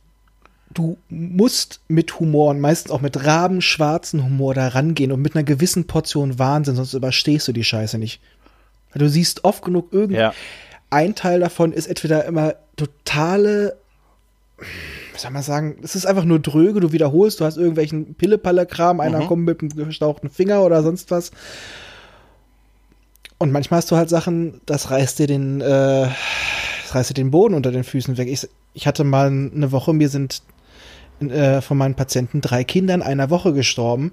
du musst mit Humor und meistens auch mit rabenschwarzen Humor da rangehen und mit einer gewissen Portion Wahnsinn, sonst überstehst du die Scheiße nicht. Du siehst oft genug irgendwie. Ja. Ein Teil davon ist entweder immer totale, was soll man sagen, es ist einfach nur dröge, du wiederholst, du hast irgendwelchen Pille-Palle-Kram, einer mhm. kommt mit einem gestauchten Finger oder sonst was. Und manchmal hast du halt Sachen, das reißt dir den, äh, das reißt dir den Boden unter den Füßen weg. Ich, ich hatte mal eine Woche, mir sind äh, von meinen Patienten drei Kindern einer Woche gestorben.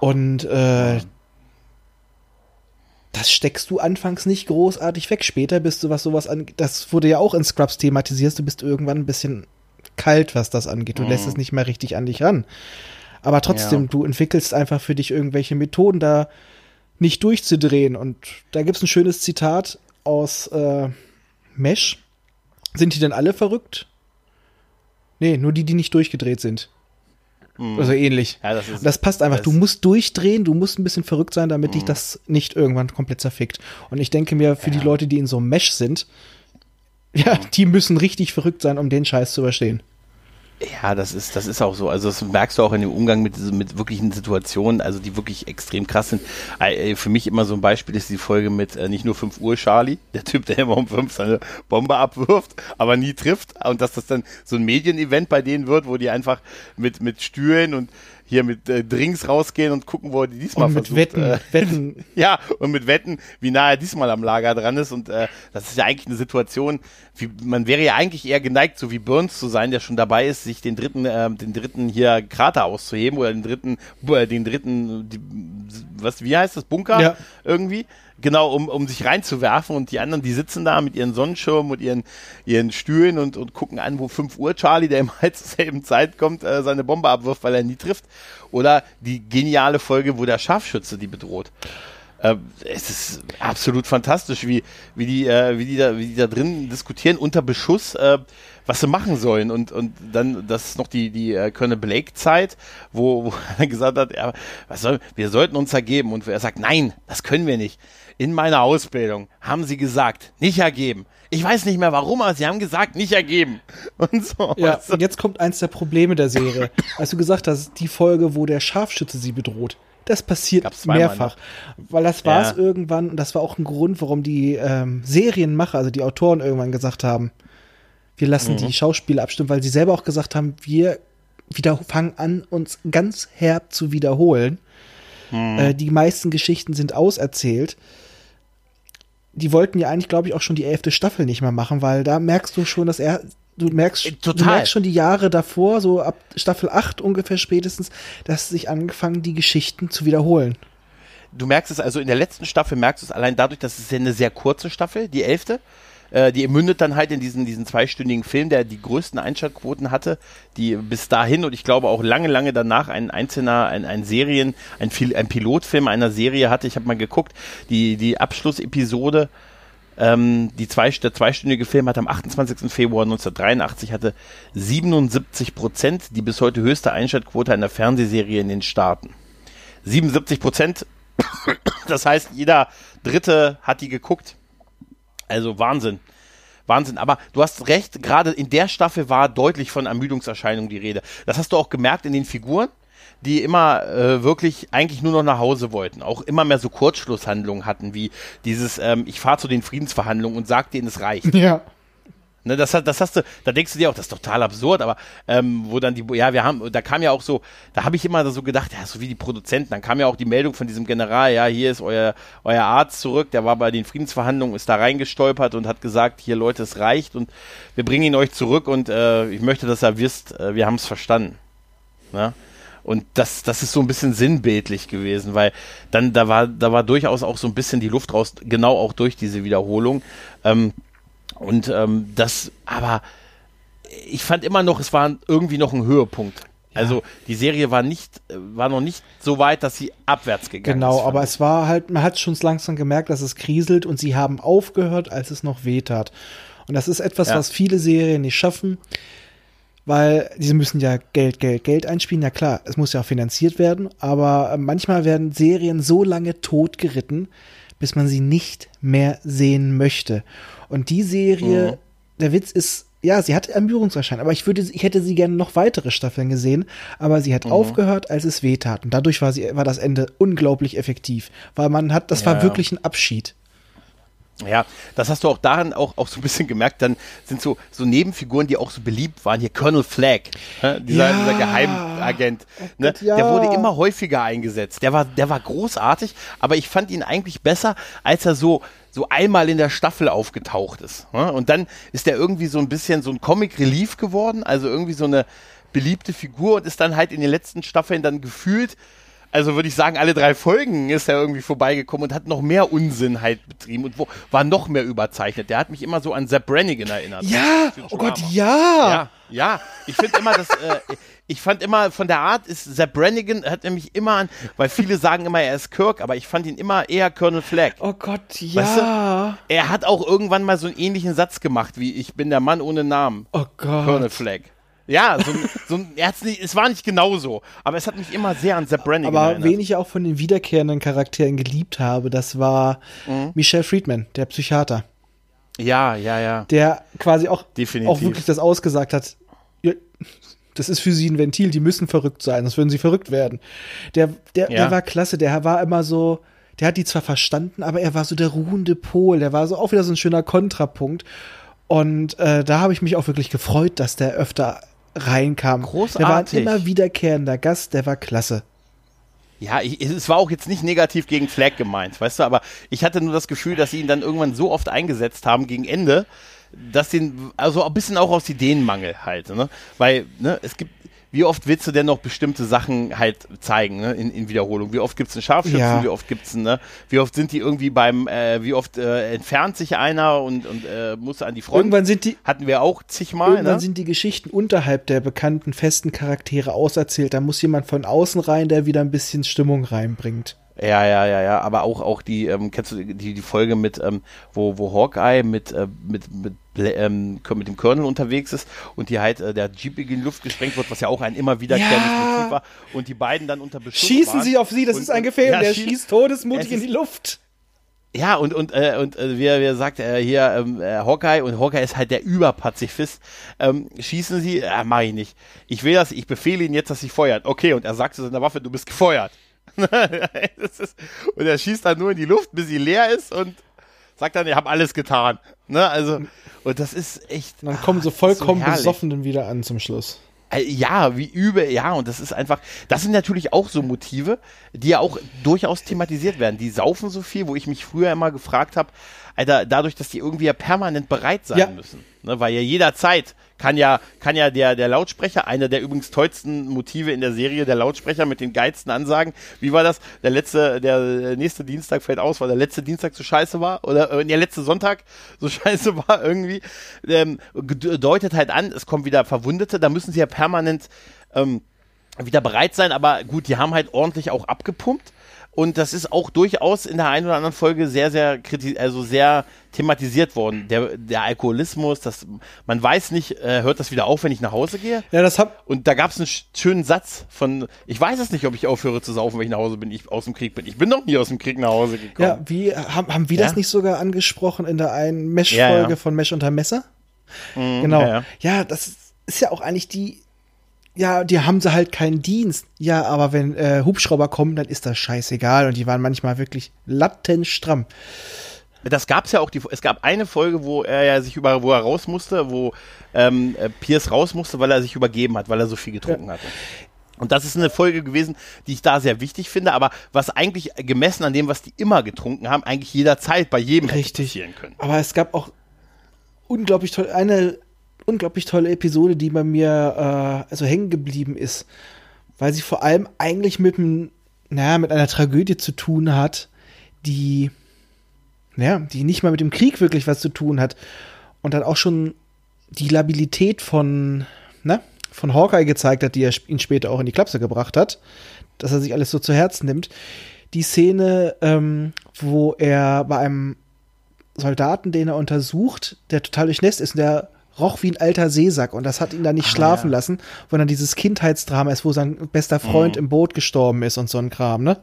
Und äh, das steckst du anfangs nicht großartig weg. Später bist du, was sowas an. Das wurde ja auch in Scrubs thematisiert. Du bist irgendwann ein bisschen kalt, was das angeht. Du mhm. lässt es nicht mehr richtig an dich ran. Aber trotzdem, ja. du entwickelst einfach für dich irgendwelche Methoden, da nicht durchzudrehen. Und da gibt es ein schönes Zitat aus äh, Mesh. Sind die denn alle verrückt? Nee, nur die, die nicht durchgedreht sind. Mhm. Also ähnlich. Ja, das, ist, das, passt einfach. Das du musst durchdrehen, du musst ein bisschen verrückt sein, damit mhm. dich das nicht irgendwann komplett zerfickt. Und ich denke mir, für ja. die Leute, die in so einem Mesh sind, ja, mhm. die müssen richtig verrückt sein, um den Scheiß zu überstehen.
Ja, das ist, das ist auch so. Also das merkst du auch in dem Umgang mit, mit wirklichen Situationen, also die wirklich extrem krass sind. Für mich immer so ein Beispiel ist die Folge mit äh, nicht nur 5 Uhr Charlie, der Typ, der immer um 5 seine Bombe abwirft, aber nie trifft. Und dass das dann so ein Medienevent bei denen wird, wo die einfach mit, mit Stühlen und hier mit äh, Drinks rausgehen und gucken, wo er die diesmal und
mit
versucht.
Wetten, äh,
Wetten. ja, und mit Wetten, wie nah er diesmal am Lager dran ist. Und äh, das ist ja eigentlich eine Situation, wie, man wäre ja eigentlich eher geneigt, so wie Burns zu sein, der schon dabei ist, sich den dritten, äh, den dritten hier Krater auszuheben oder den dritten, äh, den dritten, die, was, wie heißt das, Bunker ja. irgendwie genau, um, um sich reinzuwerfen und die anderen, die sitzen da mit ihren Sonnenschirmen und ihren, ihren Stühlen und, und gucken an, wo 5 Uhr Charlie, der immer halt zur selben Zeit kommt, äh, seine Bombe abwirft, weil er nie trifft. Oder die geniale Folge, wo der Scharfschütze die bedroht. Äh, es ist absolut fantastisch, wie, wie, die, äh, wie, die da, wie die da drin diskutieren unter Beschuss, äh, was sie machen sollen. Und, und dann, das ist noch die, die äh, Colonel Blake-Zeit, wo, wo er gesagt hat, ja, was soll, wir sollten uns ergeben. Und er sagt, nein, das können wir nicht. In meiner Ausbildung haben sie gesagt, nicht ergeben. Ich weiß nicht mehr warum, aber sie haben gesagt, nicht ergeben. Und so.
Ja, und jetzt kommt eins der Probleme der Serie. Als du gesagt hast, die Folge, wo der Scharfschütze sie bedroht. Das passiert mehrfach. Ne? Weil das war es ja. irgendwann, und das war auch ein Grund, warum die ähm, Serienmacher, also die Autoren irgendwann gesagt haben, wir lassen mhm. die Schauspieler abstimmen, weil sie selber auch gesagt haben, wir wieder fangen an, uns ganz herb zu wiederholen. Mhm. Äh, die meisten Geschichten sind auserzählt. Die wollten ja eigentlich, glaube ich, auch schon die elfte Staffel nicht mehr machen, weil da merkst du schon, dass er du merkst, äh, Total. du merkst schon die Jahre davor, so ab Staffel 8 ungefähr spätestens, dass sich angefangen, die Geschichten zu wiederholen.
Du merkst es also in der letzten Staffel, merkst du es allein dadurch, dass es ja eine sehr kurze Staffel, die elfte, äh, die mündet dann halt in diesen, diesen zweistündigen Film, der die größten Einschaltquoten hatte, die bis dahin und ich glaube auch lange, lange danach ein einzelner, ein, ein Serien, ein, ein Pilotfilm einer Serie hatte. Ich habe mal geguckt, die, die Abschlussepisode ähm, die zwei, der zweistündige Film hat am 28. Februar 1983 hatte 77 Prozent, die bis heute höchste Einschaltquote einer Fernsehserie in den Staaten. 77 Prozent, das heißt, jeder Dritte hat die geguckt. Also Wahnsinn. Wahnsinn. Aber du hast recht, gerade in der Staffel war deutlich von Ermüdungserscheinungen die Rede. Das hast du auch gemerkt in den Figuren die immer äh, wirklich eigentlich nur noch nach Hause wollten, auch immer mehr so Kurzschlusshandlungen hatten, wie dieses, ähm, ich fahre zu den Friedensverhandlungen und sag denen, es reicht.
Ja.
Ne, das, das hast du, da denkst du dir auch, das ist total absurd, aber ähm, wo dann die, ja, wir haben, da kam ja auch so, da habe ich immer so gedacht, ja, so wie die Produzenten, dann kam ja auch die Meldung von diesem General, ja, hier ist euer, euer Arzt zurück, der war bei den Friedensverhandlungen, ist da reingestolpert und hat gesagt, hier Leute, es reicht und wir bringen ihn euch zurück und äh, ich möchte, dass ihr wisst, äh, wir haben es verstanden. Ne? Und das, das ist so ein bisschen sinnbildlich gewesen, weil dann, da war, da war durchaus auch so ein bisschen die Luft raus, genau auch durch diese Wiederholung. Ähm, und ähm, das, aber ich fand immer noch, es war irgendwie noch ein Höhepunkt. Also die Serie war nicht, war noch nicht so weit, dass sie abwärts gegangen
genau,
ist.
Genau, aber es war halt, man hat schon langsam gemerkt, dass es kriselt und sie haben aufgehört, als es noch weh tat. Und das ist etwas, ja. was viele Serien nicht schaffen weil diese müssen ja Geld, Geld, Geld einspielen. Ja klar, es muss ja auch finanziert werden, aber manchmal werden Serien so lange totgeritten, bis man sie nicht mehr sehen möchte. Und die Serie, mhm. der Witz ist, ja, sie hat Ermüdungserscheinungen, aber ich würde, ich hätte sie gerne noch weitere Staffeln gesehen, aber sie hat mhm. aufgehört, als es weh tat. Und dadurch war sie, war das Ende unglaublich effektiv, weil man hat, das ja. war wirklich ein Abschied.
Ja, das hast du auch daran auch, auch so ein bisschen gemerkt. Dann sind so, so Nebenfiguren, die auch so beliebt waren. Hier Colonel Flagg, ne? dieser, ja. dieser Geheimagent. Oh ne? Ja. Der wurde immer häufiger eingesetzt. Der war, der war großartig, aber ich fand ihn eigentlich besser, als er so, so einmal in der Staffel aufgetaucht ist. Ne? Und dann ist er irgendwie so ein bisschen so ein Comic Relief geworden, also irgendwie so eine beliebte Figur und ist dann halt in den letzten Staffeln dann gefühlt also würde ich sagen, alle drei Folgen ist er irgendwie vorbeigekommen und hat noch mehr Unsinn halt betrieben und wo, war noch mehr überzeichnet. Der hat mich immer so an Zap Brannigan erinnert.
Ja, oh Gott, ja.
Ja, ja. Ich finde immer, dass, äh, ich fand immer von der Art ist Zap Brannigan hat nämlich immer an, weil viele sagen immer, er ist Kirk, aber ich fand ihn immer eher Colonel Flagg.
Oh Gott, ja. Weißt
du? Er hat auch irgendwann mal so einen ähnlichen Satz gemacht wie ich bin der Mann ohne Namen.
Oh Gott.
Colonel Flagg. Ja, so, so ein, er hat's nicht, es war nicht genauso, aber es hat mich immer sehr an Sepp Brannigan
Aber erinnert. wen ich auch von den wiederkehrenden Charakteren geliebt habe, das war mhm. Michelle Friedman, der Psychiater.
Ja, ja, ja.
Der quasi auch, auch wirklich das ausgesagt hat. Das ist für sie ein Ventil, die müssen verrückt sein, sonst würden sie verrückt werden. Der, der, ja. der war klasse, der war immer so, der hat die zwar verstanden, aber er war so der ruhende Pol, der war so auch wieder so ein schöner Kontrapunkt. Und äh, da habe ich mich auch wirklich gefreut, dass der öfter reinkam.
Großartig.
Der war ein immer wiederkehrender Gast, der war klasse.
Ja, ich, es war auch jetzt nicht negativ gegen Flag gemeint, weißt du, aber ich hatte nur das Gefühl, dass sie ihn dann irgendwann so oft eingesetzt haben gegen Ende, dass den, also ein bisschen auch aus Ideenmangel halt, ne? Weil, ne, es gibt, wie oft willst du denn noch bestimmte Sachen halt zeigen, ne, in, in Wiederholung? Wie oft gibt es einen Scharfschützen, ja. wie oft gibt's einen, ne? Wie oft sind die irgendwie beim, äh, wie oft äh, entfernt sich einer und, und äh, muss an die Front?
Irgendwann sind die,
hatten wir auch zigmal,
Irgendwann ne? sind die Geschichten unterhalb der bekannten festen Charaktere auserzählt. Da muss jemand von außen rein, der wieder ein bisschen Stimmung reinbringt.
Ja, ja, ja, ja, aber auch, auch die, ähm, kennst du die, die Folge mit, ähm, wo, wo Hawkeye mit, äh, mit, mit, ähm, mit dem Colonel unterwegs ist und die halt, äh, der Jeep in die Luft gesprengt wird, was ja auch ein immer wiederkehrendes
Ja.
Motiv war und die beiden dann unter Beschuss
Schießen
waren.
sie auf sie, das
Und-
ist ein Gefährder,
ja,
der
schieß-
schießt todesmutig
Es
in die Luft.
Ja, und, und, äh, und äh, wer, wer sagt äh, hier ähm, äh, Hawkeye und Hawkeye ist halt der Überpazifist. Ähm, schießen Sie? Äh, mach ich nicht. Ich will das, ich befehle Ihnen jetzt, dass Sie feuert. Okay, und er sagt zu seiner Waffe, du bist gefeuert. Ist, und er schießt dann nur in die Luft, bis sie leer ist und sagt dann, ich habe alles getan. Ne, also, und das ist echt.
Und dann kommen
ah,
sie
das ist
vollkommen
herrlich.
besoffen dann wieder an zum Schluss.
Äh, Ja, wie übel, ja, und das ist einfach, das sind natürlich auch so Motive, die ja auch durchaus thematisiert werden. Die saufen so viel, wo ich mich früher immer gefragt habe, Alter, dadurch, dass die irgendwie ja permanent bereit sein
Ja.
müssen. Ne, weil ja jederzeit kann ja, kann ja der, der Lautsprecher, einer der übrigens tollsten Motive in der Serie, der Lautsprecher mit den geilsten Ansagen. Wie war das? Der letzte, der nächste Dienstag fällt aus, weil der letzte Dienstag so scheiße war oder äh, der letzte Sonntag so scheiße war irgendwie. Ähm, deutet halt an, es kommen wieder Verwundete, da müssen sie ja permanent ähm, wieder bereit sein, aber gut, die haben halt ordentlich auch abgepumpt. Und das ist auch durchaus in der einen oder anderen Folge sehr, sehr kriti also sehr thematisiert worden. Der, der Alkoholismus, das, man weiß nicht, äh, hört das wieder auf, wenn ich nach Hause gehe?
Ja, das hab,
Und da gab es einen sch- schönen Satz von, ich weiß es nicht, ob ich aufhöre zu saufen, wenn ich nach Hause bin, ich aus dem Krieg bin. Ich bin noch nie aus dem Krieg nach Hause gekommen.
ja, wie, haben, haben wir das
Ja?
nicht sogar angesprochen in der einen Mesh-Folge
Ja, ja.
von Mesh unter Messer? genau.
ja, ja.
Ja, das ist ja auch eigentlich die, ja, die haben sie halt keinen Dienst. Ja, aber wenn äh, Hubschrauber kommen, dann ist das scheißegal. Und die waren manchmal wirklich lattenstramm.
Das gab's ja auch, die, es gab eine Folge, wo er ja sich über, wo er raus musste, wo ähm, äh, Pierce raus musste, weil er sich übergeben hat, weil er so viel getrunken hatte. Und das ist eine Folge gewesen, die ich da sehr wichtig finde, aber was eigentlich gemessen an dem, was die immer getrunken haben, eigentlich jederzeit bei jedem
Richtig.
passieren können.
Aber es gab auch unglaublich toll, eine unglaublich tolle Episode, die bei mir äh, also hängen geblieben ist, weil sie vor allem eigentlich mit einem, naja, mit einer Tragödie zu tun hat, die, ja, die nicht mal mit dem Krieg wirklich was zu tun hat und dann auch schon die Labilität von, ne, von Hawkeye gezeigt hat, die er ihn später auch in die Klapse gebracht hat, dass er sich alles so zu Herzen nimmt. Die Szene, ähm, wo er bei einem Soldaten, den er untersucht, der total durchnässt ist und der roch wie ein alter Seesack und das hat ihn dann nicht
Ah,
schlafen
ja.
lassen, wo dann dieses Kindheitsdrama ist, wo sein bester Freund im Boot gestorben ist und so ein Kram, ne?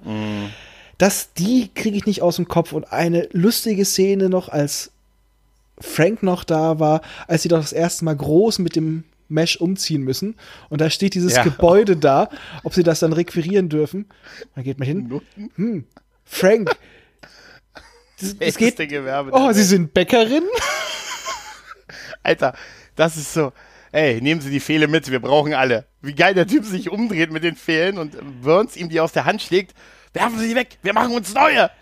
Das, die kriege ich nicht aus dem Kopf und eine lustige Szene noch, als Frank noch da war, als sie doch das erste Mal groß mit dem Mesh umziehen müssen und da steht dieses
Ja.
Gebäude da, ob sie das dann requirieren dürfen. Dann geht man hin, hm, Frank, es geht,
Gewerbe
oh, Sie sind Bäckerin?
Alter, das ist so. Ey, nehmen Sie die Pfähle mit, wir brauchen alle. Wie geil der Typ sich umdreht mit den Pfählen und Burns ihm die aus der Hand schlägt. Werfen Sie die weg, wir machen uns neue.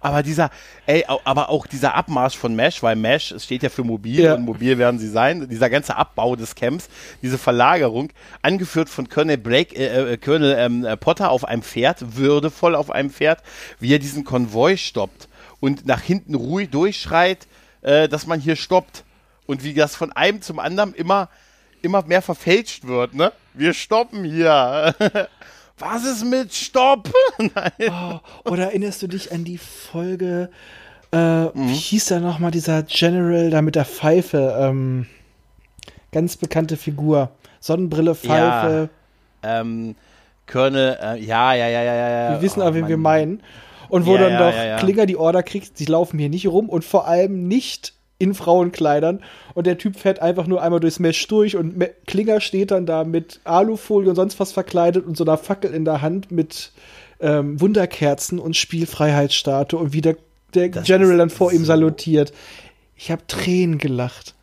aber dieser, ey, aber auch dieser Abmarsch von Mesh, weil Mesh, es steht ja für mobil
Ja.
und mobil werden sie sein, dieser ganze Abbau des Camps, diese Verlagerung, angeführt von Colonel Blake, äh, äh, Colonel ähm, äh, Potter auf einem Pferd, würdevoll auf einem Pferd, wie er diesen Konvoi stoppt und nach hinten ruhig durchschreit, äh, dass man hier stoppt. Und wie das von einem zum anderen immer, immer mehr verfälscht wird, ne? Wir stoppen hier. Was ist mit Stopp? Nein.
Oh, oder erinnerst du dich an die Folge, äh,
Mhm.
wie hieß da nochmal dieser General da mit der Pfeife? Ähm, ganz bekannte Figur. Sonnenbrille, Pfeife.
Ähm, äh, ja, ja, ja, ja, ja. ja.
Wir wissen
Oh,
aber, wen wir meinen. Und wo
Ja,
dann doch
ja.
Klinger die Order kriegt, sie laufen hier nicht rum und vor allem nicht in Frauenkleidern. Und der Typ fährt einfach nur einmal durchs Mesh durch und Klinger steht dann da mit Alufolie und sonst was verkleidet und so einer Fackel in der Hand mit ähm, Wunderkerzen und Spielfreiheitsstatue und wie der, der General dann vor ihm salutiert. Ich habe Tränen gelacht.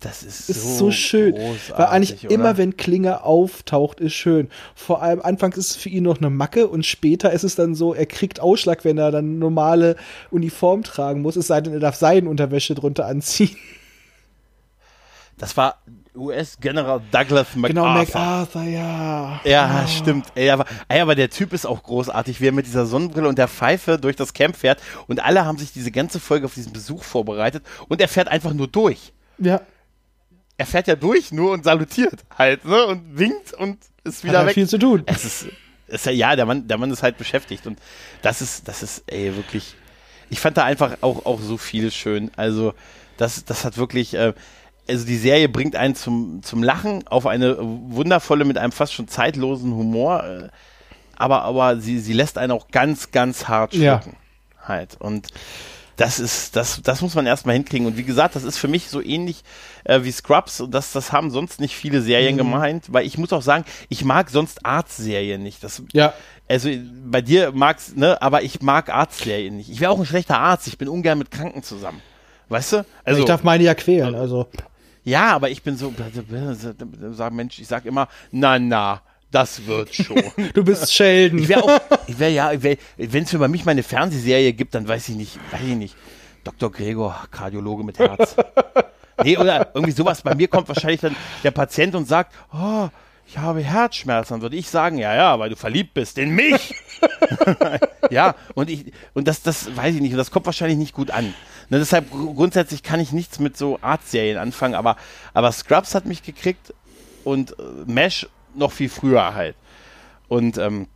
Das ist,
Ist so, schön.
großartig,
Weil eigentlich
oder?
immer, wenn Klinger auftaucht, ist schön. Vor allem anfangs ist es für ihn noch eine Macke und später ist es dann so, er kriegt Ausschlag, wenn er dann normale Uniform tragen muss, es sei denn, er darf Seidenunterwäsche drunter anziehen.
Das war US-General Douglas MacArthur.
Genau, MacArthur, ja.
Ja, stimmt. Ey, aber, ey, aber der Typ ist auch großartig, wie er mit dieser Sonnenbrille und der Pfeife durch das Camp fährt. Und alle haben sich diese ganze Folge auf diesen Besuch vorbereitet. Und er fährt einfach nur durch.
Ja,
Er fährt ja durch nur und salutiert halt, ne? Und winkt und ist
hat
wieder
halt
weg.
viel zu tun.
Es ist, ist ja, ja, der Mann, der Mann ist halt beschäftigt und das ist, das ist, ey, wirklich. Ich fand da einfach auch, auch so viel schön. Also, das, das hat wirklich, äh, also die Serie bringt einen zum, zum Lachen auf eine wundervolle, mit einem fast schon zeitlosen Humor, äh, aber, aber sie, sie lässt einen auch ganz, ganz hart schlucken. Ja. Halt. Und das ist, das, das muss man erstmal hinkriegen. Und wie gesagt, das ist für mich so ähnlich äh, wie Scrubs. Und das, das haben sonst nicht viele Serien mhm. gemeint, weil ich muss auch sagen, ich mag sonst Arztserien nicht. Das,
ja.
Also bei dir mag's, ne, aber ich mag Arztserien nicht. Ich wäre auch ein schlechter Arzt. Ich bin ungern mit Kranken zusammen. Weißt du?
Also, ich darf meine ja quälen, also.
Ja, aber ich bin so, sag Mensch, ich sag immer, na, na, das wird schon.
du bist Sheldon.
Ich wäre auch, ich wäre ja, wär, wenn es für mich mal eine Fernsehserie gibt, dann weiß ich nicht, weiß ich nicht. Dr. Gregor, Kardiologe mit Herz. nee, oder irgendwie sowas. Bei mir kommt wahrscheinlich dann der Patient und sagt, oh, ich habe Herzschmerzen, dann würde ich sagen, ja, ja, weil du verliebt bist in mich. ja, und ich, und das, das weiß ich nicht, und das kommt wahrscheinlich nicht gut an. Ne, deshalb grundsätzlich kann ich nichts mit so Arztserien anfangen, aber, aber Scrubs hat mich gekriegt und äh, Mesh noch viel früher halt. Und ähm,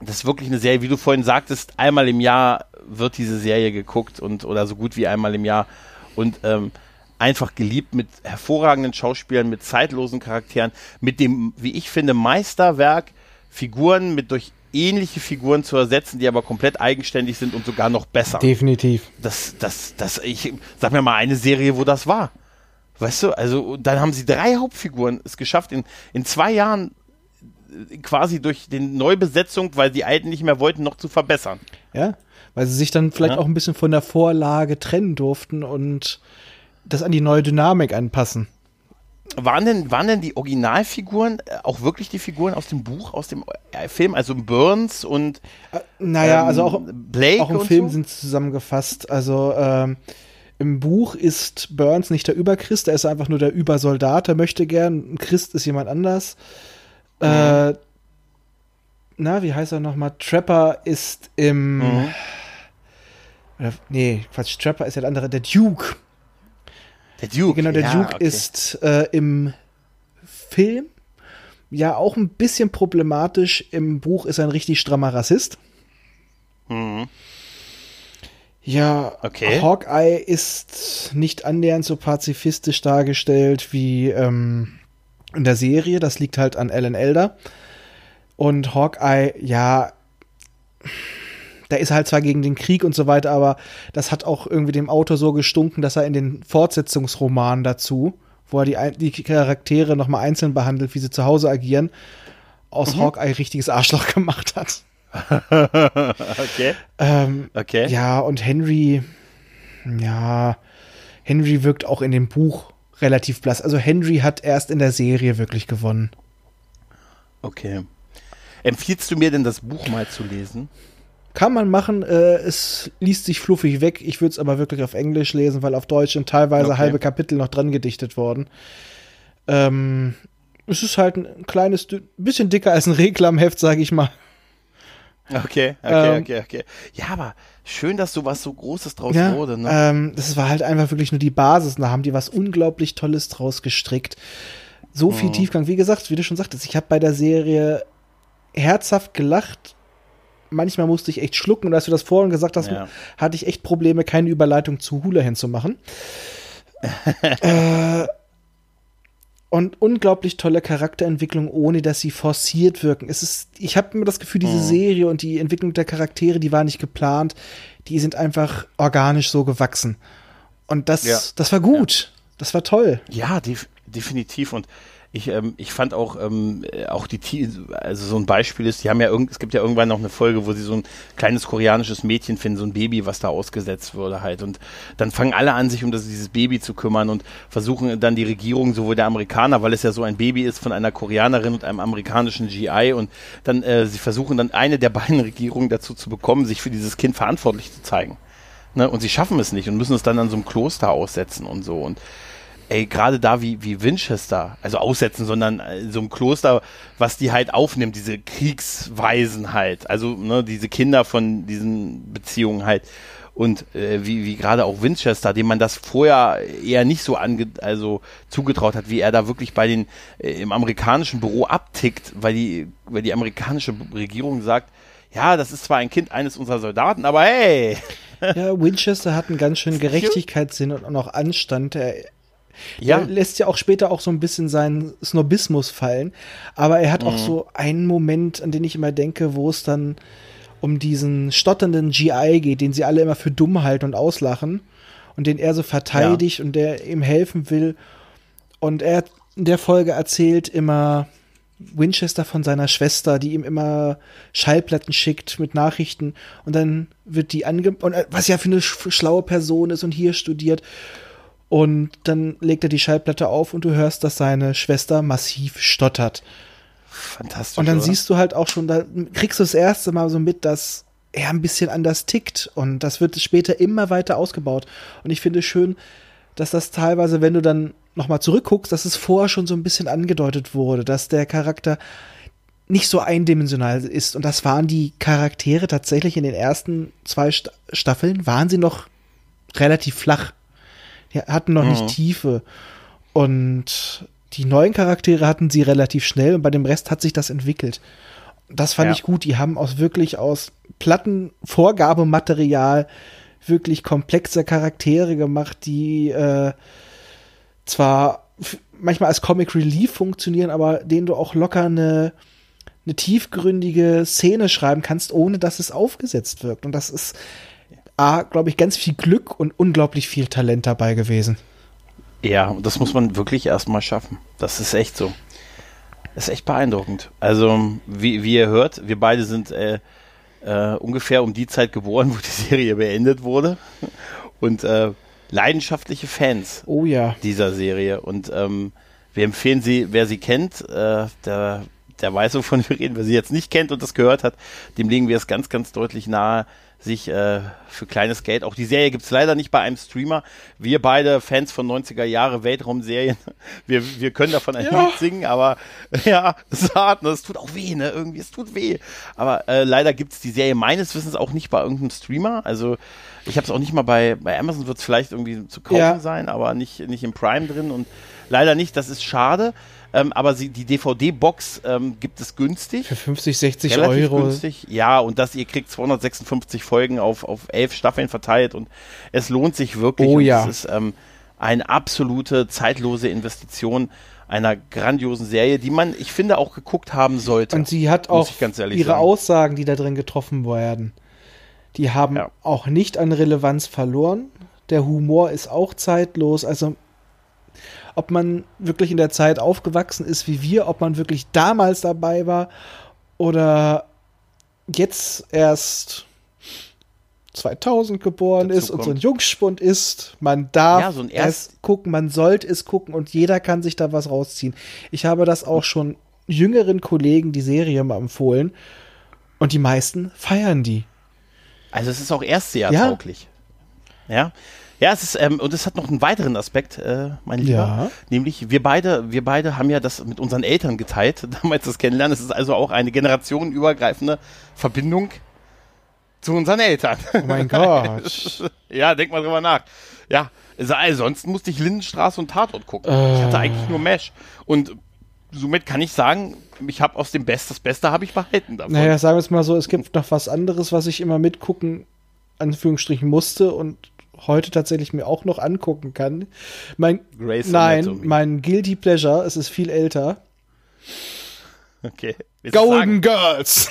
das ist wirklich eine Serie, wie du vorhin sagtest, einmal im Jahr wird diese Serie geguckt und oder so gut wie einmal im Jahr und ähm, einfach geliebt mit hervorragenden Schauspielern, mit zeitlosen Charakteren, mit dem, wie ich finde, Meisterwerk, Figuren mit durch ähnliche Figuren zu ersetzen, die aber komplett eigenständig sind und sogar noch besser.
Definitiv.
Das, das, das, ich sag mir mal eine Serie, wo das war. Weißt du, also dann haben sie drei Hauptfiguren es geschafft, in, in zwei Jahren äh, quasi durch die Neubesetzung, weil die alten nicht mehr wollten, noch zu verbessern.
Ja, weil sie sich dann vielleicht ja. auch ein bisschen von der Vorlage trennen durften und das an die neue Dynamik anpassen.
Waren denn, waren denn die Originalfiguren äh, auch wirklich die Figuren aus dem Buch, aus dem äh, Film, also Burns und
äh, naja, also ähm, also auch, Blake auch im Film so? sind zusammengefasst. Also ähm, im Buch ist Burns nicht der Überchrist, er ist einfach nur der Übersoldat, er möchte gern. Ein Christ ist jemand anders. Mhm. Äh, na, wie heißt er nochmal? Trapper ist im. Mhm. Oder, nee, Quatsch, Trapper ist ja der andere, der Duke.
Der Duke.
Genau, der ja, Duke okay. ist äh, im Film ja auch ein bisschen problematisch. Im Buch ist er ein richtig strammer Rassist. Mhm. Ja, okay. Hawkeye ist nicht annähernd so pazifistisch dargestellt wie ähm, in der Serie. Das liegt halt an Alan Elder. Und Hawkeye, ja, der ist halt zwar gegen den Krieg und so weiter, aber das hat auch irgendwie dem Autor so gestunken, dass er in den Fortsetzungsromanen dazu, wo er die, die Charaktere nochmal einzeln behandelt, wie sie zu Hause agieren, aus mhm. Hawkeye richtiges Arschloch gemacht hat.
okay.
Ähm,
okay.
Ja, und Henry, ja, Henry wirkt auch in dem Buch relativ blass. Also Henry hat erst in der Serie wirklich gewonnen.
Okay. Empfiehlst du mir denn das Buch mal zu lesen?
Kann man machen, äh, es liest sich fluffig weg. Ich würde es aber wirklich auf Englisch lesen, weil auf Deutsch sind teilweise okay. halbe Kapitel noch dran gedichtet worden. Ähm, es ist halt ein kleines, bisschen dicker als ein Reklamheft, sage ich mal.
Okay, okay, ähm, okay, okay. Ja, aber schön, dass so was so Großes draus
ja,
wurde. Ne?
Ähm, das war halt einfach wirklich nur die Basis. Da haben die was unglaublich Tolles draus gestrickt. So viel mhm. Tiefgang. Wie gesagt, wie du schon sagtest, ich habe bei der Serie herzhaft gelacht. Manchmal musste ich echt schlucken. Und als du das vorhin gesagt hast, ja. hatte ich echt Probleme, keine Überleitung zu Hula hinzumachen. äh, und unglaublich tolle Charakterentwicklung, ohne dass sie forciert wirken. Es ist, ich habe immer das Gefühl, diese mhm. Serie und die Entwicklung der Charaktere, die war nicht geplant, die sind einfach organisch so gewachsen. Und das, ja. das war gut. Ja. Das war toll.
Ja, def definitiv. Und ich, ähm, ich fand auch, ähm, auch die, also so ein Beispiel ist, die haben ja irgend, es gibt ja irgendwann noch eine Folge, wo sie so ein kleines koreanisches Mädchen finden, so ein Baby, was da ausgesetzt wurde halt. Und dann fangen alle an, sich um das, dieses Baby zu kümmern und versuchen dann die Regierung, sowohl der Amerikaner, weil es ja so ein Baby ist von einer Koreanerin und einem amerikanischen GI und dann, äh, sie versuchen dann eine der beiden Regierungen dazu zu bekommen, sich für dieses Kind verantwortlich zu zeigen. Ne? Und sie schaffen es nicht und müssen es dann an so einem Kloster aussetzen und so. Und ey, gerade da wie, wie Winchester, also aussetzen, sondern äh, so ein Kloster, was die halt aufnimmt, diese Kriegsweisen halt, also ne, diese Kinder von diesen Beziehungen halt. und äh, wie, wie gerade auch Winchester, dem man das vorher eher nicht so ange also zugetraut hat, wie er da wirklich bei den äh, im amerikanischen Büro abtickt, weil die, weil die amerikanische Regierung sagt, ja, das ist zwar ein Kind eines unserer Soldaten, aber hey.
Ja, Winchester hat einen ganz schönen Gerechtigkeitssinn und auch Anstand. Er, ja. lässt ja auch später auch so ein bisschen seinen Snobismus fallen. Aber er hat mhm. auch so einen Moment, an den ich immer denke, wo es dann um diesen stotternden GI geht, den sie alle immer für dumm halten und auslachen. Und den er so verteidigt ja. und der ihm helfen will. Und er in der Folge erzählt immer Winchester von seiner Schwester, die ihm immer Schallplatten schickt mit Nachrichten. Und dann wird die ange... Und äh, was ja für eine schlaue Person ist und hier studiert. Und dann legt er die Schallplatte auf und du hörst, dass seine Schwester massiv stottert.
Fantastisch.
Und dann oder? siehst du halt auch schon, da kriegst du das erste Mal so mit, dass er ein bisschen anders tickt. Und das wird später immer weiter ausgebaut. Und ich finde schön, dass das teilweise, wenn du dann nochmal zurückguckst, dass es vorher schon so ein bisschen angedeutet wurde, dass der Charakter nicht so eindimensional ist. Und das waren die Charaktere tatsächlich in den ersten zwei Staffeln, waren sie noch relativ flach. Die hatten noch mhm. nicht Tiefe. Und die neuen Charaktere hatten sie relativ schnell und bei dem Rest hat sich das entwickelt. Das fand ja. ich gut. Die haben aus wirklich aus Plattenvorgabematerial wirklich komplexe Charaktere gemacht, die äh, zwar manchmal als Comic Relief funktionieren, aber denen du auch locker eine, eine tiefgründige Szene schreiben kannst, ohne dass es aufgesetzt wirkt. Und das ist A, glaube ich, ganz viel Glück und unglaublich viel Talent dabei gewesen.
Ja, und das muss man wirklich erstmal schaffen. Das ist echt so. Das ist echt beeindruckend. Also, wie, wie ihr hört, wir beide sind äh, äh, ungefähr um die Zeit geboren, wo die Serie beendet wurde. Und äh, leidenschaftliche Fans
oh, ja.
dieser Serie. Und ähm, wir empfehlen sie, wer sie kennt, äh, der, der weiß, wovon wir reden. Wer sie jetzt nicht kennt und das gehört hat, dem legen wir es ganz, ganz deutlich nahe, sich äh, für kleines Geld, auch die Serie gibt's leider nicht bei einem Streamer. Wir beide Fans von 90er Jahre Weltraumserien, wir, wir können davon ein ja. Lied singen, aber ja, es ist hart, ne? es tut auch weh, ne? irgendwie, es tut weh. Aber äh, leider gibt's die Serie meines Wissens auch nicht bei irgendeinem Streamer, also ich habe es auch nicht mal bei, bei Amazon wird es vielleicht irgendwie zu kaufen ja. sein, aber nicht, nicht im Prime drin und leider nicht, das ist schade. Ähm, aber sie, die DVD-Box ähm, gibt es günstig.
Für 50, 60 Relativ Euro. günstig.
Ja, und das, ihr kriegt 256 Folgen auf, auf elf Staffeln verteilt und es lohnt sich wirklich.
Oh ja.
Es ist ähm, eine absolute zeitlose Investition einer grandiosen Serie, die man, ich finde, auch geguckt haben sollte.
Und sie hat auch ihre sagen. Aussagen, die da drin getroffen werden, die haben ja. auch nicht an Relevanz verloren. Der Humor ist auch zeitlos. Also ob man wirklich in der Zeit aufgewachsen ist wie wir, ob man wirklich damals dabei war oder jetzt erst 2000 geboren ist und so ein Jungspund ist. Man darf ja, so es gucken, man sollte es gucken und jeder kann sich da was rausziehen. Ich habe das auch schon jüngeren Kollegen die Serie mal empfohlen und die meisten feiern die.
Also es ist auch erstsehertauglich. Ja. ja. Ja, es ist, ähm, und es hat noch einen weiteren Aspekt, äh, mein Lieber. Ja. Nämlich, wir beide, wir beide haben ja das mit unseren Eltern geteilt, damals das Kennenlernen. Es ist also auch eine generationenübergreifende Verbindung zu unseren Eltern.
Oh mein Gott.
ja, denk mal drüber nach. Ja, also, ansonsten musste ich Lindenstraße und Tatort gucken. Äh. Ich hatte eigentlich nur Mesh. Und somit kann ich sagen, ich habe aus dem Best, das Beste habe ich behalten
davon. Naja, sagen wir es mal so, es gibt noch was anderes, was ich immer mitgucken, Anführungsstrichen musste und heute tatsächlich mir auch noch angucken kann. Mein, Grace nein, Anatomy. mein Guilty Pleasure, es ist viel älter.
Okay.
Golden Girls.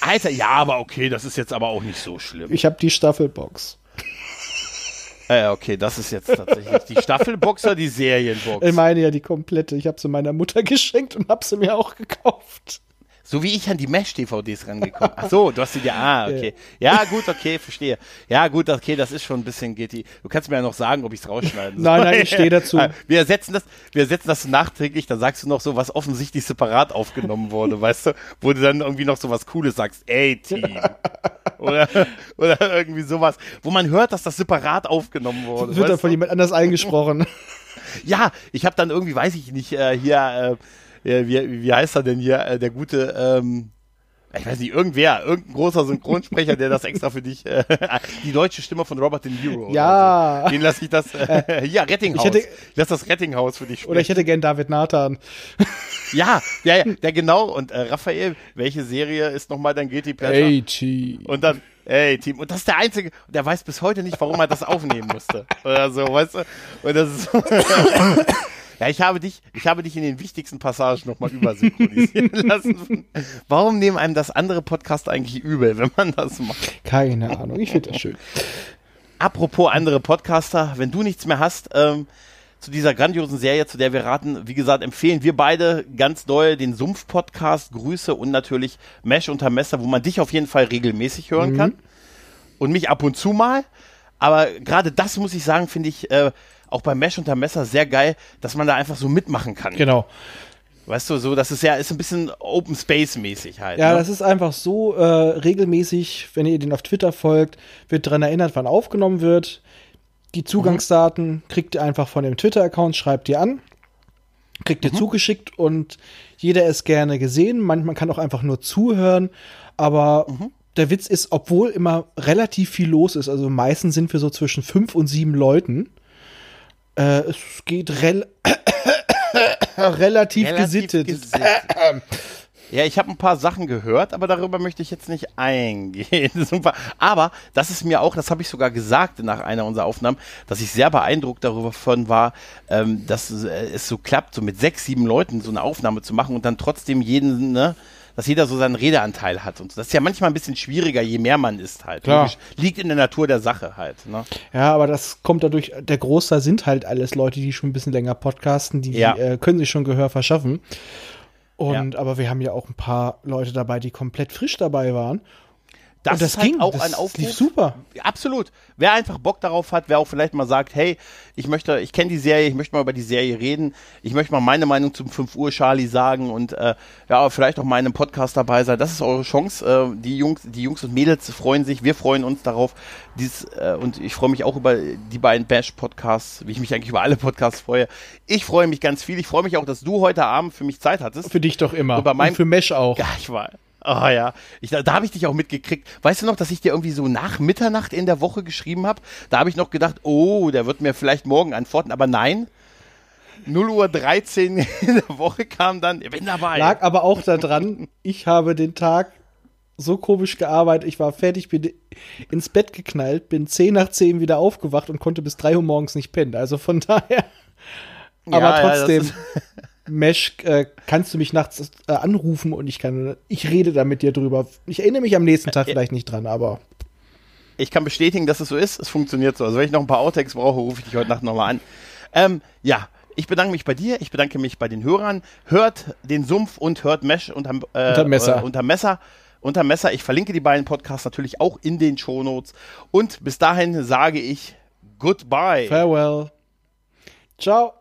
Alter, ja, aber okay, das ist jetzt aber auch nicht so schlimm.
Ich habe die Staffelbox.
Äh, okay, das ist jetzt tatsächlich die Staffelbox oder die Serienbox?
Ich meine ja die komplette. Ich habe sie meiner Mutter geschenkt und habe sie mir auch gekauft.
So wie ich an die Mesh-DVDs rangekommen. Ach so, du hast die ja, ah, okay. Ja, gut, okay, verstehe. Ja, gut, okay, das ist schon ein bisschen GT. Du kannst mir ja noch sagen, ob ich es rausschneiden
soll. Nein, nein, ich stehe dazu.
Wir ersetzen das, wir ersetzen das nachträglich, dann sagst du noch so, was offensichtlich separat aufgenommen wurde, weißt du? Wo du dann irgendwie noch so was Cooles sagst. Ey, Team. Oder, oder irgendwie sowas, wo man hört, dass das separat aufgenommen wurde. Das
wird dann von jemand anders eingesprochen.
Ja, ich habe dann irgendwie, weiß ich nicht, äh, hier, äh, wie, wie heißt er denn hier, äh, der gute, ähm, ich weiß nicht, irgendwer, irgendein großer Synchronsprecher, der das extra für dich, äh, die deutsche Stimme von Robert De Niro.
Ja.
So. Den lasse ich das, äh, ja, Rettinghaus.
Ich hätte-
ich lass das Rettinghaus für dich sprechen.
Oder ich hätte gern David Nathan.
ja, ja, ja, ja, genau. Und äh, Raphael, welche Serie ist nochmal dein Guilty Pleasure?
AG.
Und dann, ey, Team. Und das ist der Einzige, der weiß bis heute nicht, warum er das aufnehmen musste. Oder so, weißt du? Und das ist so. Ja, ich habe dich, ich habe dich in den wichtigsten Passagen nochmal übersynchronisieren lassen. Warum nehmen einem das andere Podcast eigentlich übel, wenn man das macht?
Keine Ahnung, ich finde das schön.
Apropos andere Podcaster, wenn du nichts mehr hast, ähm, zu dieser grandiosen Serie, zu der wir raten, wie gesagt, empfehlen wir beide ganz doll den Sumpf-Podcast, Grüße und natürlich Mesh unter Messer, wo man dich auf jeden Fall regelmäßig hören kann. Und mich ab und zu mal. Aber gerade das muss ich sagen, finde ich äh, auch bei Mesh unter Messer sehr geil, dass man da einfach so mitmachen kann.
Genau.
Weißt du, so, das ist ja, ist ein bisschen Open Space mäßig halt.
Ja,
ne?
das ist einfach so äh, regelmäßig, wenn ihr den auf Twitter folgt, wird daran erinnert, wann aufgenommen wird. Die Zugangsdaten kriegt ihr einfach von dem Twitter-Account, schreibt ihr an, kriegt ihr zugeschickt und jeder ist gerne gesehen. Manchmal kann auch einfach nur zuhören, aber der Witz ist, obwohl immer relativ viel los ist, also meistens sind wir so zwischen fünf und sieben Leuten, äh, es geht rel relativ,
Relativ
gesittet.
gesittet. Ja, ich habe ein paar Sachen gehört, aber darüber möchte ich jetzt nicht eingehen. Super. Aber das ist mir auch, das habe ich sogar gesagt nach einer unserer Aufnahmen, dass ich sehr beeindruckt darüber von war, ähm, dass äh, es so klappt, so mit sechs, sieben Leuten so eine Aufnahme zu machen und dann trotzdem jeden, ne, dass jeder so seinen Redeanteil hat. Und das ist ja manchmal ein bisschen schwieriger, je mehr man ist halt.
Klar.
Logisch. Liegt in der Natur der Sache halt. Ne?
Ja, aber das kommt dadurch, der Großteil sind halt alles Leute, die schon ein bisschen länger podcasten, die
Ja.
äh, können sich schon Gehör verschaffen. Und aber wir haben ja auch ein paar Leute dabei, die komplett frisch dabei waren.
Das,
und das
ist halt
ging
auch
das
ein Aufruf.
super.
Absolut. Wer einfach Bock darauf hat, wer auch vielleicht mal sagt, hey, ich möchte, ich kenne die Serie, ich möchte mal über die Serie reden, ich möchte mal meine Meinung zum 5 Uhr Charlie sagen und äh, ja, vielleicht auch mal in einem Podcast dabei sein. Das ist eure Chance. Äh, die Jungs, die Jungs und Mädels freuen sich, wir freuen uns darauf. Dies, äh, und ich freue mich auch über die beiden Bash-Podcasts, wie ich mich eigentlich über alle Podcasts freue. Ich freue mich ganz viel. Ich freue mich auch, dass du heute Abend für mich Zeit hattest.
Für dich doch immer.
Und bei meinem-
und für Mesh auch.
Ja, ich war. Oh ja, ich, da, da habe ich dich auch mitgekriegt. Weißt du noch, dass ich dir irgendwie so nach Mitternacht in der Woche geschrieben habe? Da habe ich noch gedacht, oh, der wird mir vielleicht morgen antworten, aber nein. 0 Uhr 13 in der Woche kam dann, ich bin dabei.
Lag aber auch daran, ich habe den Tag so komisch gearbeitet. Ich war fertig, bin ins Bett geknallt, bin 10 nach 10 wieder aufgewacht und konnte bis 3 Uhr morgens nicht pennen. Also von daher.
Ja,
aber
ja,
trotzdem,
ist-
Mesh, äh, kannst du mich nachts äh, anrufen und ich kann, ich rede da mit dir drüber. Ich erinnere mich am nächsten Tag vielleicht nicht dran, aber
Ich kann bestätigen, dass es so ist. Es funktioniert so. Also wenn ich noch ein paar Outtakes brauche, rufe ich dich heute Nacht nochmal an. Ähm, ja, ich bedanke mich bei dir. Ich bedanke mich bei den Hörern. Hört den Sumpf und hört Mesh unterm, äh,
Unter Messer.
Äh, unter Messer. Unter Messer. Ich verlinke die beiden Podcasts natürlich auch in den Shownotes. Und bis dahin sage ich Goodbye.
farewell. Ciao.